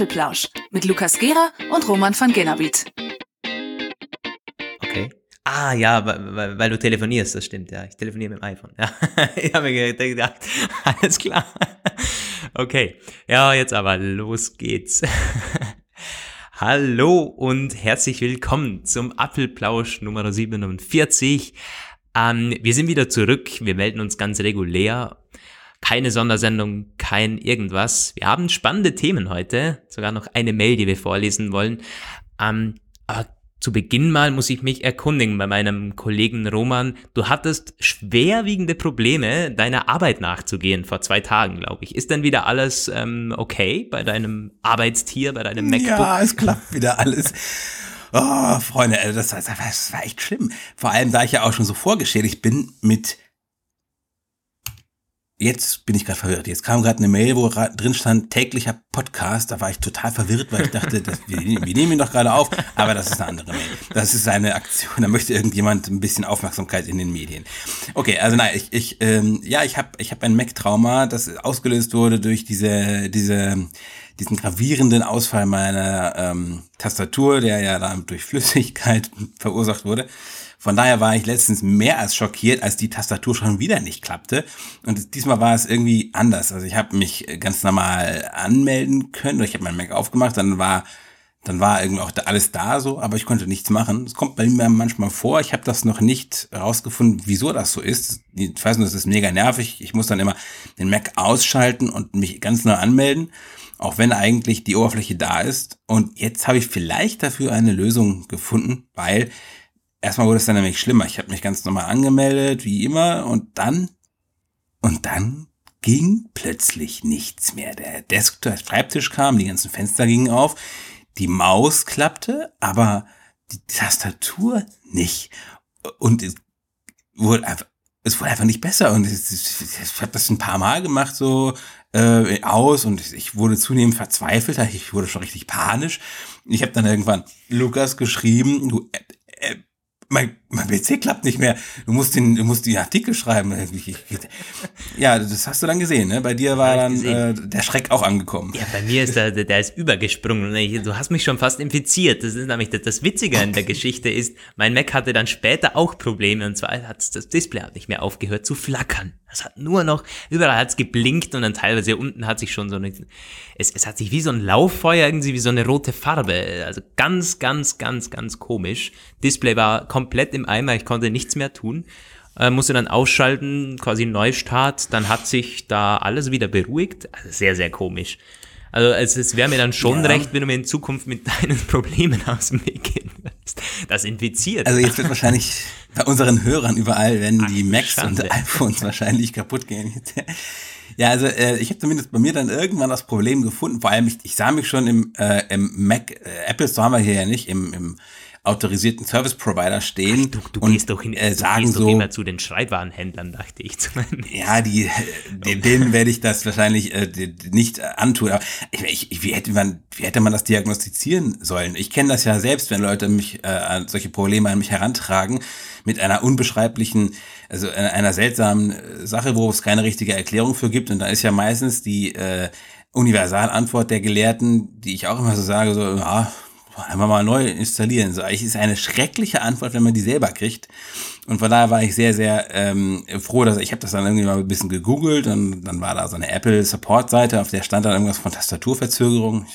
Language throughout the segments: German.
Apfelplausch mit Lukas Gera und Roman van Genabit. Okay. Ah ja, weil, weil, du telefonierst, das stimmt, ja. Ich telefoniere mit dem iPhone. Ja. ich habe mir gedacht, alles klar. Okay. Ja, jetzt aber los geht's. Hallo und herzlich willkommen zum Apfelplausch Nummer 47. Ähm, wir sind wieder zurück. Wir melden uns ganz regulär keine Sondersendung, kein irgendwas. Wir haben spannende Themen heute, sogar noch eine Mail, die wir vorlesen wollen. Ähm, aber zu Beginn mal muss ich mich erkundigen bei meinem Kollegen Roman. Du hattest schwerwiegende Probleme, deiner Arbeit nachzugehen vor zwei Tagen, glaube ich. Ist denn wieder alles ähm, okay bei deinem Arbeitstier, bei deinem MacBook? Ja, es klappt wieder alles. Oh, Freunde, das, das, das war echt schlimm. Vor allem, da ich ja auch schon so vorgeschädigt bin mit jetzt bin ich gerade verwirrt. Jetzt kam gerade eine Mail, wo drin stand täglicher Podcast. Da war ich total verwirrt, weil ich dachte, das, wir, wir, nehmen ihn doch gerade auf, aber das ist eine andere Mail. Das ist eine Aktion. Da möchte irgendjemand ein bisschen Aufmerksamkeit in den Medien. Okay, also nein, ich, ich ähm, ja, ich habe ich hab ein Mac-Trauma, das ausgelöst wurde durch diese diese diesen gravierenden Ausfall meiner ähm, Tastatur, der ja dann durch Flüssigkeit verursacht wurde. Von daher war ich letztens mehr als schockiert, als die Tastatur schon wieder nicht klappte. Und diesmal war es irgendwie anders. Also ich habe mich ganz normal anmelden können. Ich habe mein Mac aufgemacht, dann war dann war irgendwie auch alles da so, aber ich konnte nichts machen. Es kommt bei mir manchmal vor. Ich habe das noch nicht herausgefunden, wieso das so ist. Ich weiß nur, das ist mega nervig. Ich muss dann immer den Mac ausschalten und mich ganz neu anmelden, auch wenn eigentlich die Oberfläche da ist. Und jetzt habe ich vielleicht dafür eine Lösung gefunden, weil erstmal wurde es dann nämlich schlimmer. Ich habe mich ganz normal angemeldet, wie immer, und dann, und dann ging plötzlich nichts mehr. Der Desktop, der Schreibtisch kam, die ganzen Fenster gingen auf, die Maus klappte, aber die Tastatur nicht. Und es wurde einfach, es wurde einfach nicht besser. Und ich, ich, ich habe das ein paar Mal gemacht, so äh, aus, und ich wurde zunehmend verzweifelt. Ich wurde schon richtig panisch. Ich habe dann irgendwann Lukas geschrieben, du, äh, äh, mein, mein PC klappt nicht mehr. Du musst den, du musst die Artikel schreiben. Ja, das hast du dann gesehen, ne? Bei dir war dann äh, der Schreck auch angekommen. Ja, bei mir ist der, der ist übergesprungen. Du hast mich schon fast infiziert. Das ist nämlich das, das Witzige an der Geschichte ist, mein Mac hatte dann später auch Probleme und zwar hat das Display hat nicht mehr aufgehört zu flackern. Es hat nur noch, überall hat's geblinkt und dann teilweise unten hat sich schon so eine, es, es hat sich wie so ein Lauffeuer irgendwie wie so eine rote Farbe. Also ganz, ganz, ganz, ganz komisch. Display war komplett im Eimer, ich konnte nichts mehr tun. Äh, musste dann ausschalten, quasi Neustart, dann hat sich da alles wieder beruhigt. Also sehr, sehr komisch. Also es, es wäre mir dann schon ja. recht, wenn du mir in Zukunft mit deinen Problemen aus dem Weg gehen würdest. Das infiziert. Also jetzt wird wahrscheinlich bei unseren Hörern überall, wenn die Macs Schande. und iPhones wahrscheinlich kaputt gehen. Ja, also äh, ich habe zumindest bei mir dann irgendwann das Problem gefunden. Vor allem, ich, ich sah mich schon im, äh, im Mac, äh, Apple Store haben wir hier ja nicht, im, im autorisierten Service Provider stehen Ach, du, du und gehst doch hin, äh, sagen du gehst so doch immer zu den Schreibwarenhändlern, dachte ich zumindest. Ja, die, denen werde ich das wahrscheinlich äh, nicht antun. Aber ich, ich, wie hätte man, wie hätte man das diagnostizieren sollen? Ich kenne das ja selbst, wenn Leute mich äh, solche Probleme an mich herantragen mit einer unbeschreiblichen, also einer seltsamen äh, Sache, wo es keine richtige Erklärung für gibt. Und da ist ja meistens die äh, Universalantwort der Gelehrten, die ich auch immer so sage, so, ja, einfach mal neu installieren. So, eigentlich ist eine schreckliche Antwort, wenn man die selber kriegt. Und von daher war ich sehr, sehr ähm, froh, dass ich habe das dann irgendwie mal ein bisschen gegoogelt und dann war da so eine Apple Support Seite, auf der stand dann irgendwas von Tastaturverzögerung.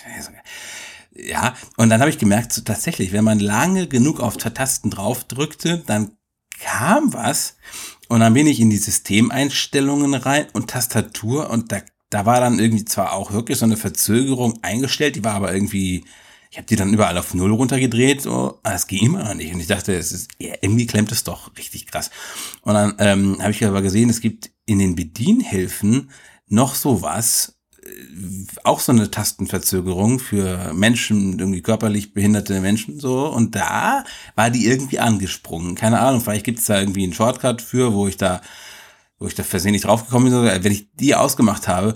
Ja, und dann habe ich gemerkt, so, tatsächlich, wenn man lange genug auf Tasten drauf drückte, dann kam was und dann bin ich in die Systemeinstellungen rein und Tastatur und da, da war dann irgendwie zwar auch wirklich so eine Verzögerung eingestellt, die war aber irgendwie ich habe die dann überall auf Null runtergedreht, so, aber es ging immer noch nicht. Und ich dachte, es ist, ja, irgendwie klemmt es doch richtig krass. Und dann ähm, habe ich aber gesehen, es gibt in den Bedienhilfen noch sowas, äh, auch so eine Tastenverzögerung für Menschen, irgendwie körperlich behinderte Menschen so. Und da war die irgendwie angesprungen. Keine Ahnung, vielleicht gibt es da irgendwie einen Shortcut für, wo ich da, wo ich da versehentlich draufgekommen bin. Wenn ich die ausgemacht habe,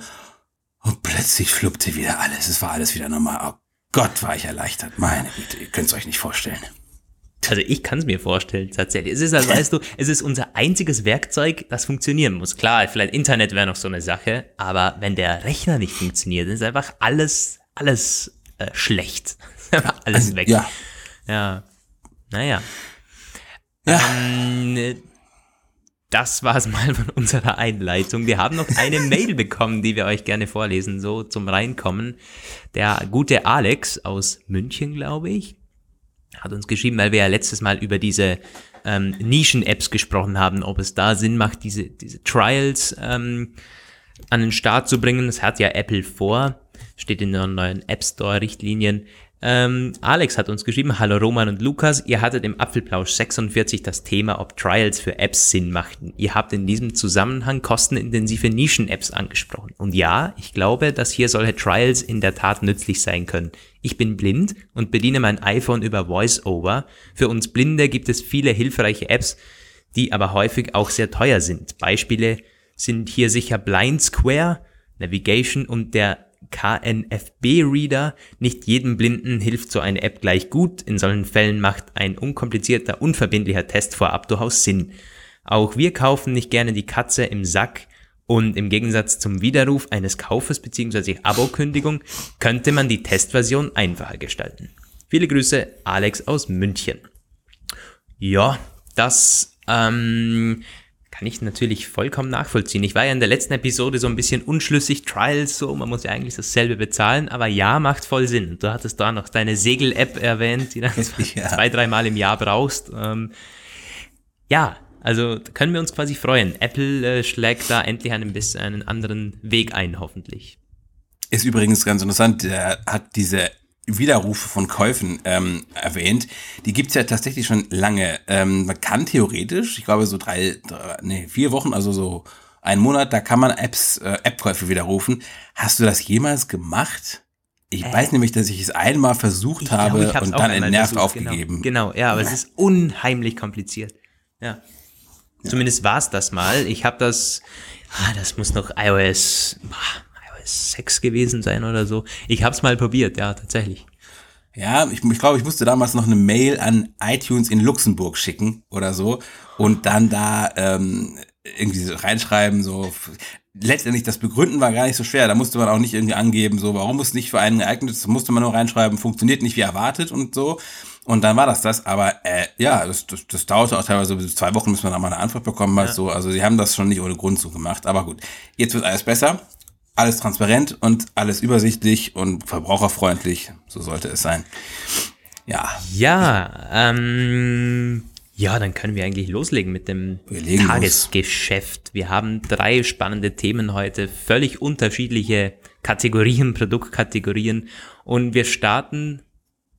und plötzlich fluppte wieder alles. Es war alles wieder normal. Oh Gott, war ich erleichtert. Meine Güte, ihr könnt es euch nicht vorstellen. Also ich kann es mir vorstellen, tatsächlich. Es ist also, weißt du, es ist unser einziges Werkzeug, das funktionieren muss. Klar, vielleicht Internet wäre noch so eine Sache, aber wenn der Rechner nicht funktioniert, ist einfach alles, alles äh, schlecht. Alles Also, weg. Ja. Ja. Naja. Ja. Ähm, das war's mal von unserer Einleitung. Wir haben noch eine Mail bekommen, die wir euch gerne vorlesen, so zum Reinkommen. Der gute Alex aus München, glaube ich, hat uns geschrieben, weil wir ja letztes Mal über diese ähm, Nischen-Apps gesprochen haben, ob es da Sinn macht, diese, diese Trials ähm, an den Start zu bringen. Das hat ja Apple vor, steht in den neuen App Store-Richtlinien. Ähm, Alex hat uns geschrieben, hallo Roman und Lukas, ihr hattet im Apfelplausch 46 das Thema, ob Trials für Apps Sinn machten. Ihr habt in diesem Zusammenhang kostenintensive Nischen-Apps angesprochen. Und ja, ich glaube, dass hier solche Trials in der Tat nützlich sein können. Ich bin blind und bediene mein iPhone über VoiceOver. Für uns Blinde gibt es viele hilfreiche Apps, die aber häufig auch sehr teuer sind. Beispiele sind hier sicher Blind Square, Navigation und der KNFB-Reader. Nicht jedem Blinden hilft so eine App gleich gut. In solchen Fällen macht ein unkomplizierter, unverbindlicher Test vorab durchaus Sinn. Auch wir kaufen nicht gerne die Katze im Sack und im Gegensatz zum Widerruf eines Kaufes bzw. Abokündigung könnte man die Testversion einfacher gestalten. Viele Grüße, Alex aus München. Ja, das ähm, kann ich natürlich vollkommen nachvollziehen. Ich war ja in der letzten Episode so ein bisschen unschlüssig, Trials so, man muss ja eigentlich dasselbe bezahlen, aber ja, macht voll Sinn. Du hattest da noch deine Segel-App erwähnt, die du Ja. zwei, dreimal im Jahr brauchst. Ähm, ja, also können wir uns quasi freuen. Apple äh, schlägt da endlich einen bisschen einen anderen Weg ein, hoffentlich. Ist übrigens ganz interessant, der hat diese Widerrufe von Käufen ähm, erwähnt. Die gibt's ja tatsächlich schon lange. Ähm, man kann theoretisch, ich glaube so drei, drei, nee, vier Wochen, also so einen Monat, da kann man Apps, äh, App-Käufe widerrufen. Hast du das jemals gemacht? Ich weiß nämlich, dass ich es einmal versucht Ich glaube, habe und dann entnervt versucht, aufgegeben. Genau, genau ja, aber es ist unheimlich kompliziert. Ja. Zumindest war es das mal. Ich habe das, ah, das muss noch iOS, boah, 6 gewesen sein oder so. Ich habe es mal probiert, ja, tatsächlich. Ja, ich, ich glaube, ich musste damals noch eine Mail an iTunes in Luxemburg schicken oder so und dann da ähm, irgendwie so reinschreiben, so letztendlich das Begründen war gar nicht so schwer. Da musste man auch nicht irgendwie angeben, so warum es nicht für einen geeignet ist. Musste man nur reinschreiben, funktioniert nicht wie erwartet und so. Und dann war das das. Aber äh, ja, das, das, das dauerte auch teilweise bis zwei Wochen, bis man da mal eine Antwort bekommen hat. So, also sie haben das schon nicht ohne Grund so gemacht. Aber gut, jetzt wird alles besser. Alles transparent und alles übersichtlich und verbraucherfreundlich. So sollte es sein. Ja, Ja, ähm, ja, dann können wir eigentlich loslegen mit dem legen los. Tagesgeschäft. Wir haben drei spannende Themen heute, völlig unterschiedliche Kategorien, Produktkategorien. Und wir starten.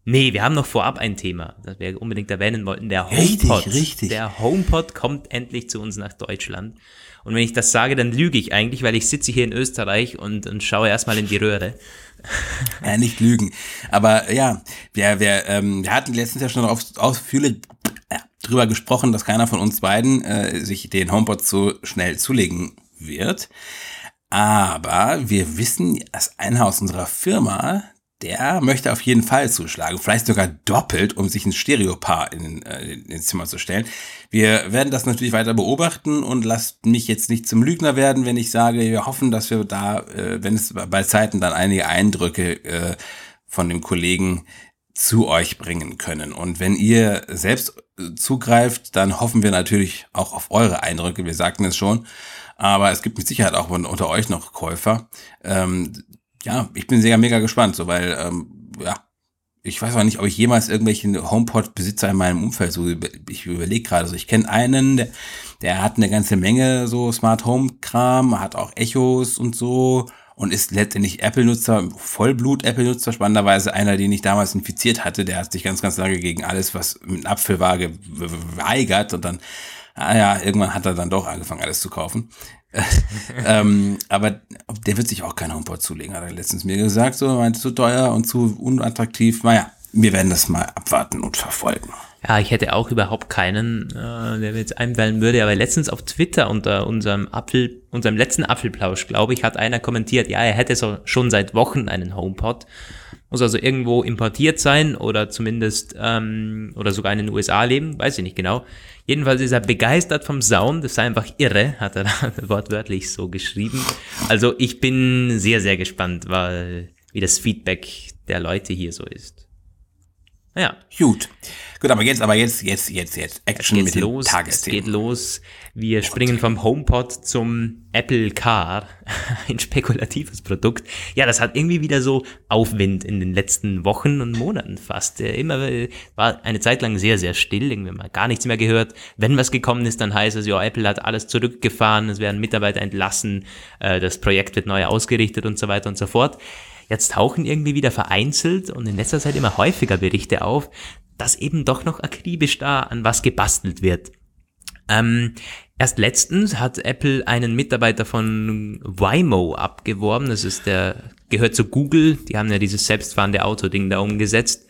Nee, wir haben noch vorab ein Thema, das wir unbedingt erwähnen wollten. Der Richtig, HomePod. richtig. Der HomePod kommt endlich zu uns nach Deutschland. Und wenn ich das sage, dann lüge ich eigentlich, weil ich sitze hier in Österreich und, und schaue erstmal in die Röhre. Ja, nicht lügen. Aber ja, wir, wir, ähm, wir hatten letztens ja schon auf, ausführlich äh, drüber gesprochen, dass keiner von uns beiden äh, sich den HomePod so schnell zulegen wird. Aber wir wissen, dass einer aus unserer Firma, der möchte auf jeden Fall zuschlagen. Vielleicht sogar doppelt, um sich ein Stereopaar in, äh, ins Zimmer zu stellen. Wir werden das natürlich weiter beobachten und lasst mich jetzt nicht zum Lügner werden, wenn ich sage, wir hoffen, dass wir da, äh, wenn es bei Zeiten dann einige Eindrücke äh, von dem Kollegen zu euch bringen können. Und wenn ihr selbst zugreift, dann hoffen wir natürlich auch auf eure Eindrücke. Wir sagten es schon. Aber es gibt mit Sicherheit auch unter euch noch Käufer. Ähm, ja, ich bin sehr mega gespannt, so weil, ähm, ja, ich weiß auch nicht, ob ich jemals irgendwelchen HomePod-Besitzer in meinem Umfeld so, ich überlege gerade, so ich kenne einen, der, der hat eine ganze Menge so Smart Home-Kram, hat auch Echos und so und ist letztendlich Apple-Nutzer, Vollblut-Apple-Nutzer, spannenderweise einer, den ich damals infiziert hatte, der hat sich ganz, ganz lange gegen alles, was mit Apfel war, geweigert und dann, ah ja, irgendwann hat er dann doch angefangen, alles zu kaufen. ähm, aber der wird sich auch kein HomePod zulegen, hat er letztens mir gesagt, so, meinte, zu teuer und zu unattraktiv. Naja, wir werden das mal abwarten und verfolgen. Ja, ich hätte auch überhaupt keinen, äh, der mir jetzt einfallen würde, aber letztens auf Twitter unter unserem Apfel, unserem letzten Apfelplausch, glaube ich, hat einer kommentiert, ja, er hätte so schon seit Wochen einen HomePod. Muss also irgendwo importiert sein oder zumindest ähm, oder sogar in den USA leben, weiß ich nicht genau. Jedenfalls ist er begeistert vom Sound, das sei einfach irre, hat er da wortwörtlich so geschrieben. Also ich bin sehr, sehr gespannt, weil wie das Feedback der Leute hier so ist. Naja. Gut. Gut, aber jetzt, aber jetzt, jetzt, jetzt, jetzt. Action mit los, den Tagesthemen. Es geht los. Wir springen vom HomePod zum Apple Car. Ein spekulatives Produkt. Ja, das hat irgendwie wieder so Aufwind in den letzten Wochen und Monaten fast. Immer war eine Zeit lang sehr, sehr still. Irgendwie mal gar nichts mehr gehört. Wenn was gekommen ist, dann heißt es, ja, Apple hat alles zurückgefahren. Es werden Mitarbeiter entlassen. äh, Das Projekt wird neu ausgerichtet und so weiter und so fort. Jetzt tauchen irgendwie wieder vereinzelt und in letzter Zeit immer häufiger Berichte auf, dass eben doch noch akribisch da an was gebastelt wird. Ähm, erst letztens hat Apple einen Mitarbeiter von Waymo abgeworben. Das ist der, gehört zu Google. Die haben ja dieses selbstfahrende Auto-Ding da umgesetzt.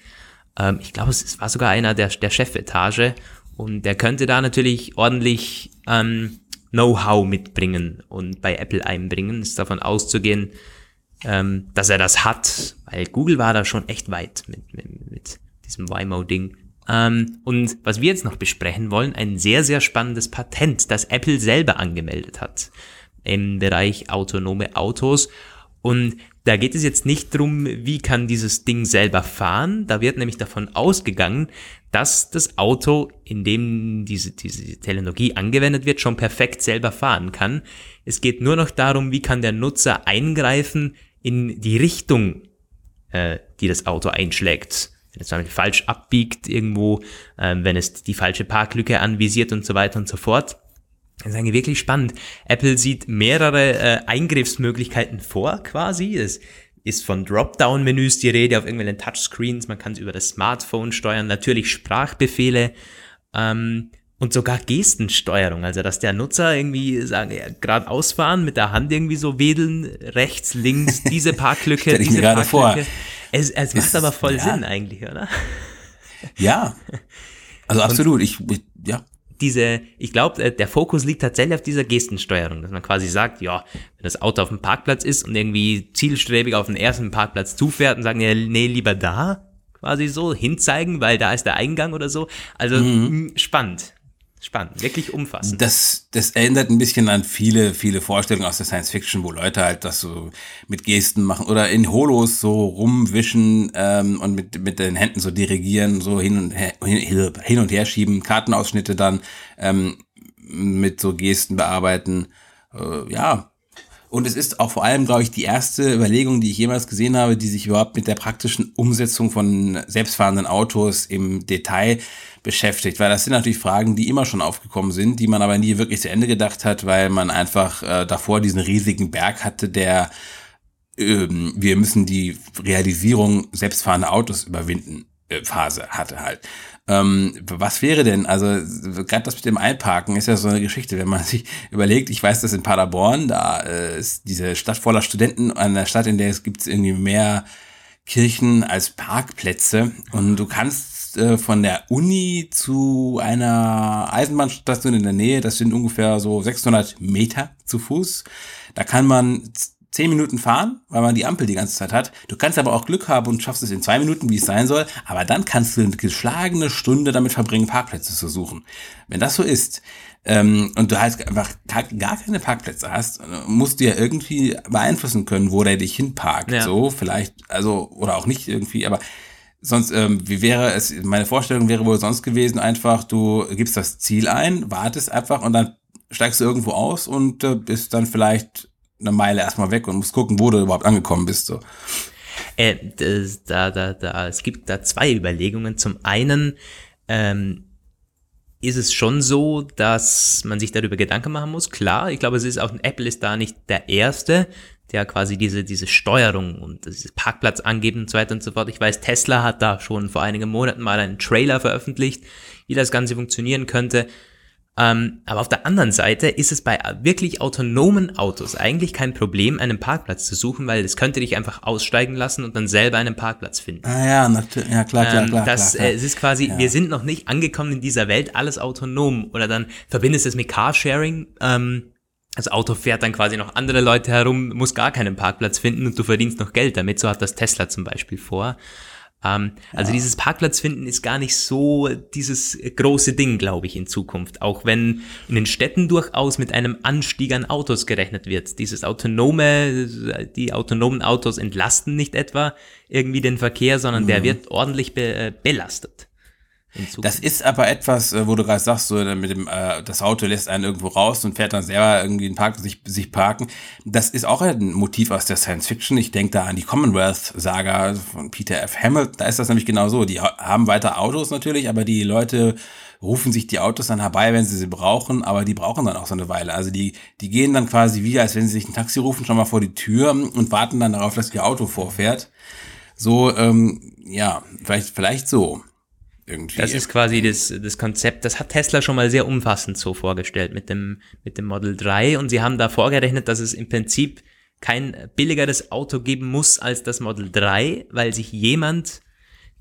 Ähm, ich glaube, es war sogar einer der, der Chefetage. Und der könnte da natürlich ordentlich ähm, Know-how mitbringen und bei Apple einbringen. Ist davon auszugehen, ähm, dass er das hat, weil Google war da schon echt weit mit, mit, mit diesem Waymo-Ding. Ähm, und was wir jetzt noch besprechen wollen, ein sehr, sehr spannendes Patent, das Apple selber angemeldet hat im Bereich autonome Autos. Und da geht es jetzt nicht drum, wie kann dieses Ding selber fahren. Da wird nämlich davon ausgegangen, dass das Auto, in dem diese, diese Technologie angewendet wird, schon perfekt selber fahren kann. Es geht nur noch darum, wie kann der Nutzer eingreifen in die Richtung, äh, die das Auto einschlägt. Wenn es zum Beispiel falsch abbiegt irgendwo, äh, wenn es die falsche Parklücke anvisiert und so weiter und so fort. Das ist eigentlich wirklich spannend. Apple sieht mehrere äh, Eingriffsmöglichkeiten vor, quasi. Es ist von Dropdown-Menüs die Rede auf irgendwelchen Touchscreens. Man kann es über das Smartphone steuern. Natürlich Sprachbefehle. Ähm, und sogar Gestensteuerung, also dass der Nutzer irgendwie sagen, ja, geradeaus fahren, mit der Hand irgendwie so wedeln, rechts, links, diese Parklücke, ich diese gerade vor. Es, es macht Ist- aber voll ja. Sinn eigentlich, oder? Ja. Also absolut. Ich, ich ja. Diese, ich glaube, der Fokus liegt tatsächlich auf dieser Gestensteuerung, dass man quasi sagt, ja, wenn das Auto auf dem Parkplatz ist und irgendwie zielstrebig auf den ersten Parkplatz zufährt und sagen, ja, nee, lieber da, quasi so, hinzeigen, weil da ist der Eingang oder so. Also mh, spannend. Spannend, wirklich umfassend. Das, das erinnert ein bisschen an viele, viele Vorstellungen aus der Science Fiction, wo Leute halt das so mit Gesten machen oder in Holos so rumwischen ähm, und mit, mit den Händen so dirigieren, so hin und her, hin, und her schieben, Kartenausschnitte dann ähm, mit so Gesten bearbeiten. Äh, ja. Und es ist auch vor allem, glaube ich, die erste Überlegung, die ich jemals gesehen habe, die sich überhaupt mit der praktischen Umsetzung von selbstfahrenden Autos im Detail beschäftigt, weil das sind natürlich Fragen, die immer schon aufgekommen sind, die man aber nie wirklich zu Ende gedacht hat, weil man einfach äh, davor diesen riesigen Berg hatte, der ähm, wir müssen die Realisierung selbstfahrender Autos überwinden Phase hatte halt. Ähm, was wäre denn, also gerade das mit dem Einparken ist ja so eine Geschichte, wenn man sich überlegt, ich weiß, dass in Paderborn, da äh, ist diese Stadt voller Studenten, eine Stadt, in der es gibt irgendwie mehr Kirchen als Parkplätze und du kannst äh, von der Uni zu einer Eisenbahnstation in der Nähe, das sind ungefähr so 600 Meter zu Fuß, da kann man zehn Minuten fahren, weil man die Ampel die ganze Zeit hat. Du kannst aber auch Glück haben und schaffst es in zwei Minuten, wie es sein soll, aber dann kannst du eine geschlagene Stunde damit verbringen, Parkplätze zu suchen. Wenn das so ist, ähm, und du halt einfach gar, keine Parkplätze hast, musst du ja irgendwie beeinflussen können, wo der dich hinparkt. Ja. So, vielleicht, also, oder auch nicht irgendwie, aber sonst, ähm, wie wäre es, meine Vorstellung wäre wohl sonst gewesen, einfach, du gibst das Ziel ein, wartest einfach und dann steigst du irgendwo aus und äh, bist dann vielleicht eine Meile erstmal weg und musst gucken, wo du überhaupt angekommen bist. So. Äh, da, da, da, es gibt da zwei Überlegungen. Zum einen ähm, ist es schon so, dass man sich darüber Gedanken machen muss. Klar, ich glaube, es ist auch Apple ist da nicht der erste, der quasi diese diese Steuerung und dieses Parkplatz angeben und so weiter und so fort. Ich weiß, Tesla hat da schon vor einigen Monaten mal einen Trailer veröffentlicht, wie das Ganze funktionieren könnte. Ähm, aber auf der anderen Seite ist es bei wirklich autonomen Autos eigentlich kein Problem, einen Parkplatz zu suchen, weil es könnte dich einfach aussteigen lassen und dann selber einen Parkplatz finden. Ah ja, natürlich, ja klar, klar, Ähm, klar. das, klar, klar. Äh, es ist quasi, wir sind noch nicht angekommen in dieser Welt, alles autonom. Oder dann verbindest du es mit Carsharing. Ähm, das Auto fährt dann quasi noch andere Leute herum, muss gar keinen Parkplatz finden und du verdienst noch Geld damit. So hat das Tesla zum Beispiel vor. Ähm, also dieses Parkplatz finden ist gar nicht so dieses große Ding, glaube ich, in Zukunft. Auch wenn in den Städten durchaus mit einem Anstieg an Autos gerechnet wird. Dieses autonome, die autonomen Autos entlasten nicht etwa irgendwie den Verkehr, sondern der wird ordentlich be äh, belastet. Das ist aber etwas, äh, wo du gerade sagst, so äh, mit dem, äh, das Auto lässt einen irgendwo raus und fährt dann selber irgendwie in den Park, sich, sich parken. Das ist auch ein Motiv aus der Science Fiction. Ich denke da an die Commonwealth-Saga von Peter F. Hamilton. Da ist das nämlich genau so. Die haben weiter Autos natürlich, aber die Leute rufen sich die Autos dann herbei, wenn sie sie brauchen, aber die brauchen dann auch so eine Weile. Also die, die gehen dann quasi wie, als wenn sie sich ein Taxi rufen, schon mal vor die Tür und warten dann darauf, dass ihr Auto vorfährt. So, ähm, ja, vielleicht, vielleicht so irgendwie. Das ist quasi das, das Konzept, das hat Tesla schon mal sehr umfassend so vorgestellt mit dem, mit dem Model 3 und sie haben da vorgerechnet, dass es im Prinzip kein billigeres Auto geben muss als das Model 3, weil sich jemand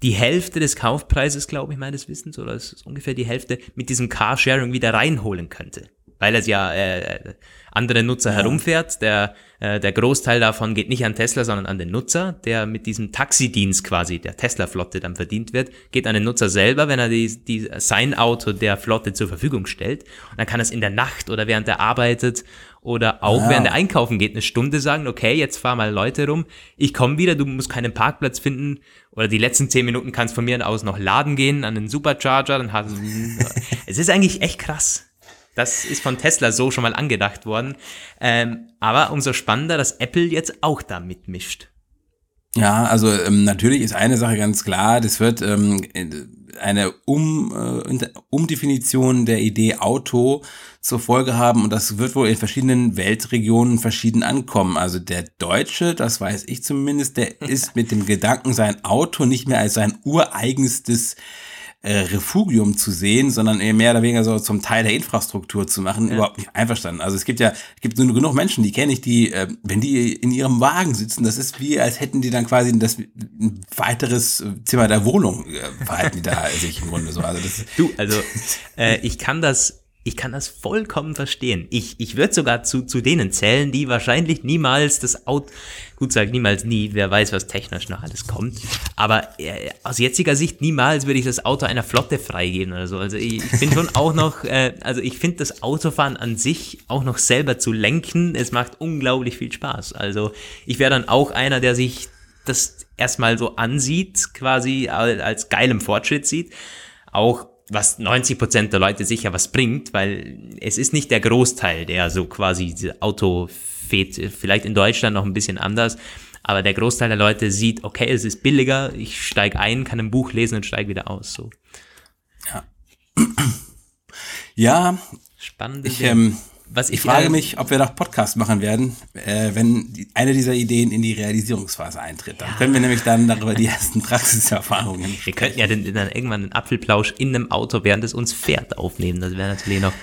die Hälfte des Kaufpreises, glaube ich, meines Wissens, oder es ist ungefähr die Hälfte, mit diesem Carsharing wieder reinholen könnte weil es ja äh, andere Nutzer ja. herumfährt. Der, äh, der Großteil davon geht nicht an Tesla, sondern an den Nutzer, der mit diesem Taxidienst quasi der Tesla-Flotte dann verdient wird, geht an den Nutzer selber, wenn er die, die, sein Auto der Flotte zur Verfügung stellt. Und dann kann er es in der Nacht oder während er arbeitet oder auch ja. während er einkaufen geht, eine Stunde sagen, okay, jetzt fahr mal Leute rum, ich komme wieder, du musst keinen Parkplatz finden oder die letzten zehn Minuten kannst von mir aus noch laden gehen an den Supercharger, dann hast du, es ist eigentlich echt krass. Das ist von Tesla so schon mal angedacht worden. Ähm, aber umso spannender, dass Apple jetzt auch da mitmischt. Ja, also ähm, natürlich ist eine Sache ganz klar, das wird ähm, eine um, äh, Umdefinition der Idee Auto zur Folge haben und das wird wohl in verschiedenen Weltregionen verschieden ankommen. Also der Deutsche, das weiß ich zumindest, der ist mit dem Gedanken, sein Auto nicht mehr als sein ureigenstes äh, Refugium zu sehen, sondern eher mehr oder weniger so zum Teil der Infrastruktur zu machen, ja. überhaupt nicht einverstanden. Also es gibt ja, es gibt nur genug Menschen, die kenne ich, die, äh, wenn die in ihrem Wagen sitzen, das ist wie, als hätten die dann quasi das ein weiteres Zimmer der Wohnung äh, verhalten die da sich im Grunde so. Also das du, also äh, ich kann das ich kann das vollkommen verstehen. Ich, ich würde sogar zu, zu denen zählen, die wahrscheinlich niemals das Auto, gut sagt niemals nie, wer weiß, was technisch noch alles kommt. Aber äh, aus jetziger Sicht niemals würde ich das Auto einer Flotte freigeben oder so. Also ich, ich bin schon auch noch, äh, also ich finde das Autofahren an sich auch noch selber zu lenken, es macht unglaublich viel Spaß. Also ich wäre dann auch einer, der sich das erstmal so ansieht, quasi als geilem Fortschritt sieht. Auch was 90 Prozent der Leute sicher was bringt, weil es ist nicht der Großteil, der so quasi Auto fährt, vielleicht in Deutschland noch ein bisschen anders, aber der Großteil der Leute sieht, okay, es ist billiger, ich steige ein, kann ein Buch lesen und steige wieder aus, so. Ja. Ja. Spannend. Ich, ähm, was ich, ich frage mich, ob wir noch Podcast machen werden, äh, wenn die, eine dieser Ideen in die Realisierungsphase eintritt. Dann ja. können wir nämlich dann darüber die ersten Praxiserfahrungen. Wir könnten ja dann, dann irgendwann einen Apfelplausch in einem Auto, während es uns fährt, aufnehmen. Das wäre natürlich noch.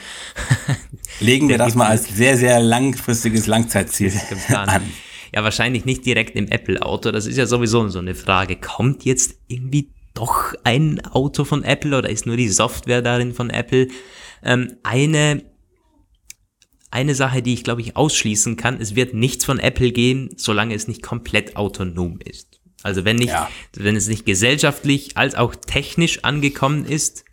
Legen wir das mal als sehr, sehr langfristiges Langzeitziel an. Ja, wahrscheinlich nicht direkt im Apple-Auto. Das ist ja sowieso so eine Frage. Kommt jetzt irgendwie doch ein Auto von Apple oder ist nur die Software darin von Apple? Ähm, eine eine Sache, die ich glaube ich ausschließen kann, es wird nichts von Apple gehen, solange es nicht komplett autonom ist. Also wenn nicht, ja. wenn es nicht gesellschaftlich als auch technisch angekommen ist,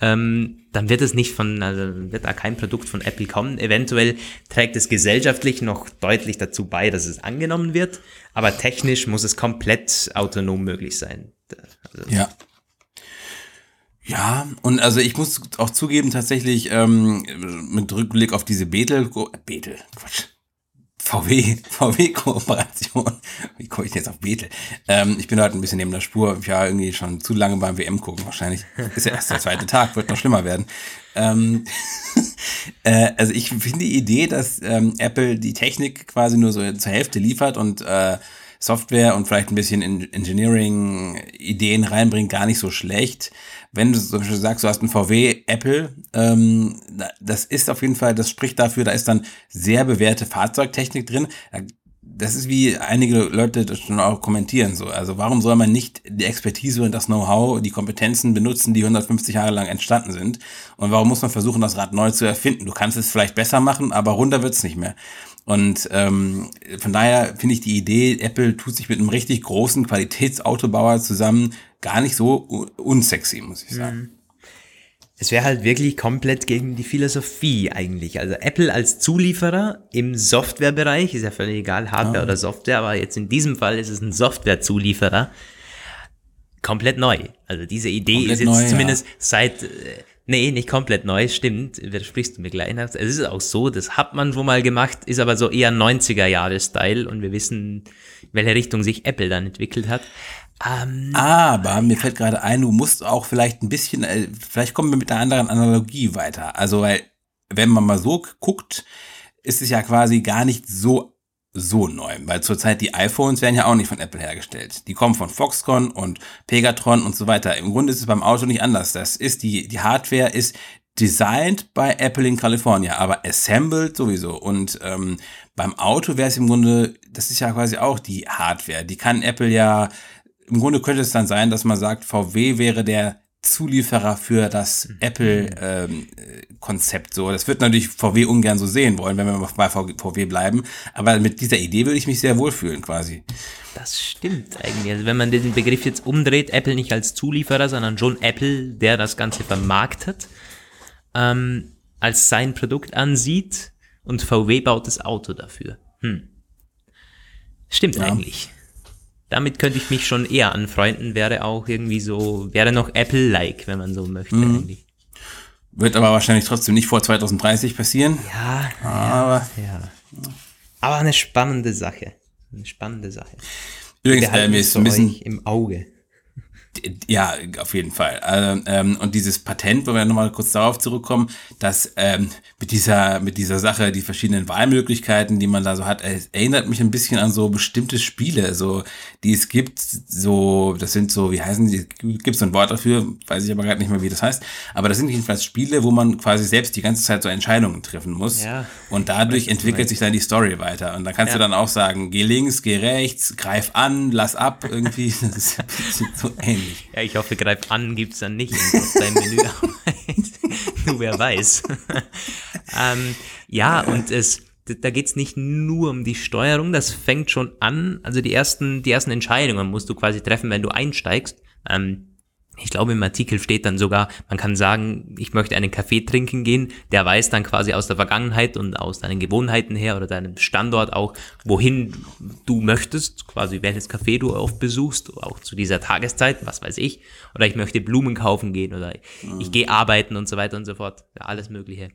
ähm, dann wird es nicht von, also wird da kein Produkt von Apple kommen. Eventuell trägt es gesellschaftlich noch deutlich dazu bei, dass es angenommen wird, aber technisch muss es komplett autonom möglich sein. Also, ja. Ja, und also ich muss auch zugeben, tatsächlich ähm, mit Rückblick auf diese Betel, Betel, Quatsch, VW, VW-Kooperation. Wie komme ich jetzt auf Betel? Ähm, ich bin heute ein bisschen neben der Spur. Ich war irgendwie schon zu lange beim WM gucken. Wahrscheinlich ist ja erst der zweite Tag, wird noch schlimmer werden. Ähm, äh, also ich finde die Idee, dass ähm, Apple die Technik quasi nur so zur Hälfte liefert und äh, Software und vielleicht ein bisschen Engineering-Ideen reinbringt, gar nicht so schlecht wenn du zum Beispiel sagst, du hast ein VW, Apple, ähm, das ist auf jeden Fall, das spricht dafür, da ist dann sehr bewährte Fahrzeugtechnik drin. Da das ist wie einige Leute das schon auch kommentieren so. Also warum soll man nicht die Expertise und das Know-how, die Kompetenzen benutzen, die 150 Jahre lang entstanden sind? Und warum muss man versuchen, das Rad neu zu erfinden? Du kannst es vielleicht besser machen, aber runter wird's nicht mehr. Und ähm, von daher finde ich die Idee, Apple tut sich mit einem richtig großen Qualitätsautobauer zusammen, gar nicht so unsexy, muss ich sagen. Mhm. Es wäre halt wirklich komplett gegen die Philosophie eigentlich. Also Apple als Zulieferer im Softwarebereich, ist ja völlig egal, Hardware ah. oder Software, aber jetzt in diesem Fall ist es ein Softwarezulieferer. Komplett neu. Also diese Idee komplett ist jetzt neu, zumindest ja. seit, äh, nee, nicht komplett neu, stimmt, widersprichst du mir gleich. Es ist auch so, das hat man schon mal gemacht, ist aber so eher 90er Jahre Style und wir wissen, in welche Richtung sich Apple dann entwickelt hat. Ähm, Aber mir fällt gerade ein, du musst auch vielleicht ein bisschen, äh, vielleicht kommen wir mit einer anderen Analogie weiter. Also, weil, wenn man mal so guckt, ist es ja quasi gar nicht so so neu, weil zurzeit die iPhones werden ja auch nicht von Apple hergestellt. Die kommen von Foxconn und Pegatron und so weiter. Im Grunde ist es beim Auto nicht anders. Das ist die, die Hardware ist designed bei Apple in Kalifornien, aber assembled sowieso. Und ähm, beim Auto wäre es im Grunde, das ist ja quasi auch die Hardware. Die kann Apple ja im Grunde könnte es dann sein, dass man sagt, VW wäre der Zulieferer für das mhm. Apple-Konzept. Ähm, so, das wird natürlich VW ungern so sehen wollen, wenn wir bei VW bleiben. Aber mit dieser Idee würde ich mich sehr wohlfühlen, quasi. Das stimmt eigentlich. Also wenn man den Begriff jetzt umdreht, Apple nicht als Zulieferer, sondern schon Apple, der das Ganze vermarktet, ähm, als sein Produkt ansieht und VW baut das Auto dafür. Hm. Stimmt ja. eigentlich. Damit könnte ich mich schon eher anfreunden, wäre auch irgendwie so, wäre noch Apple-like, wenn man so möchte mhm. eigentlich. Wird aber wahrscheinlich trotzdem nicht vor 2030 passieren. Ja, aber, ja, ja. aber eine spannende Sache. Eine spannende Sache. Übrigens, äh, ein bisschen im Auge. Ja, auf jeden Fall. Also, ähm, und dieses Patent, wo wir nochmal kurz darauf zurückkommen, dass ähm, mit dieser mit dieser Sache die verschiedenen Wahlmöglichkeiten, die man da so hat, erinnert mich ein bisschen an so bestimmte Spiele, so die es gibt. So, das sind so, wie heißen die? Gibt es so ein Wort dafür? Weiß ich aber gerade nicht mehr, wie das heißt. Aber das sind jedenfalls Spiele, wo man quasi selbst die ganze Zeit so Entscheidungen treffen muss. Ja. Und dadurch entwickelt sich dann die Story weiter. Und da kannst ja. du dann auch sagen, geh links, geh rechts, greif an, lass ab, irgendwie. Das ist so ähnlich nicht. Ja, ich hoffe, greif an gibt es dann nicht in deinem Menü. Nur wer weiß. ähm, ja, und es, da geht es nicht nur um die Steuerung, das fängt schon an. Also die ersten, die ersten Entscheidungen musst du quasi treffen, wenn du einsteigst. Ähm, ich glaube, im Artikel steht dann sogar, man kann sagen, ich möchte einen Kaffee trinken gehen. Der weiß dann quasi aus der Vergangenheit und aus deinen Gewohnheiten her oder deinem Standort auch, wohin du möchtest, quasi welches Café du oft besuchst, auch zu dieser Tageszeit, was weiß ich. Oder ich möchte Blumen kaufen gehen oder mhm. ich gehe arbeiten und so weiter und so fort. Ja, alles Mögliche.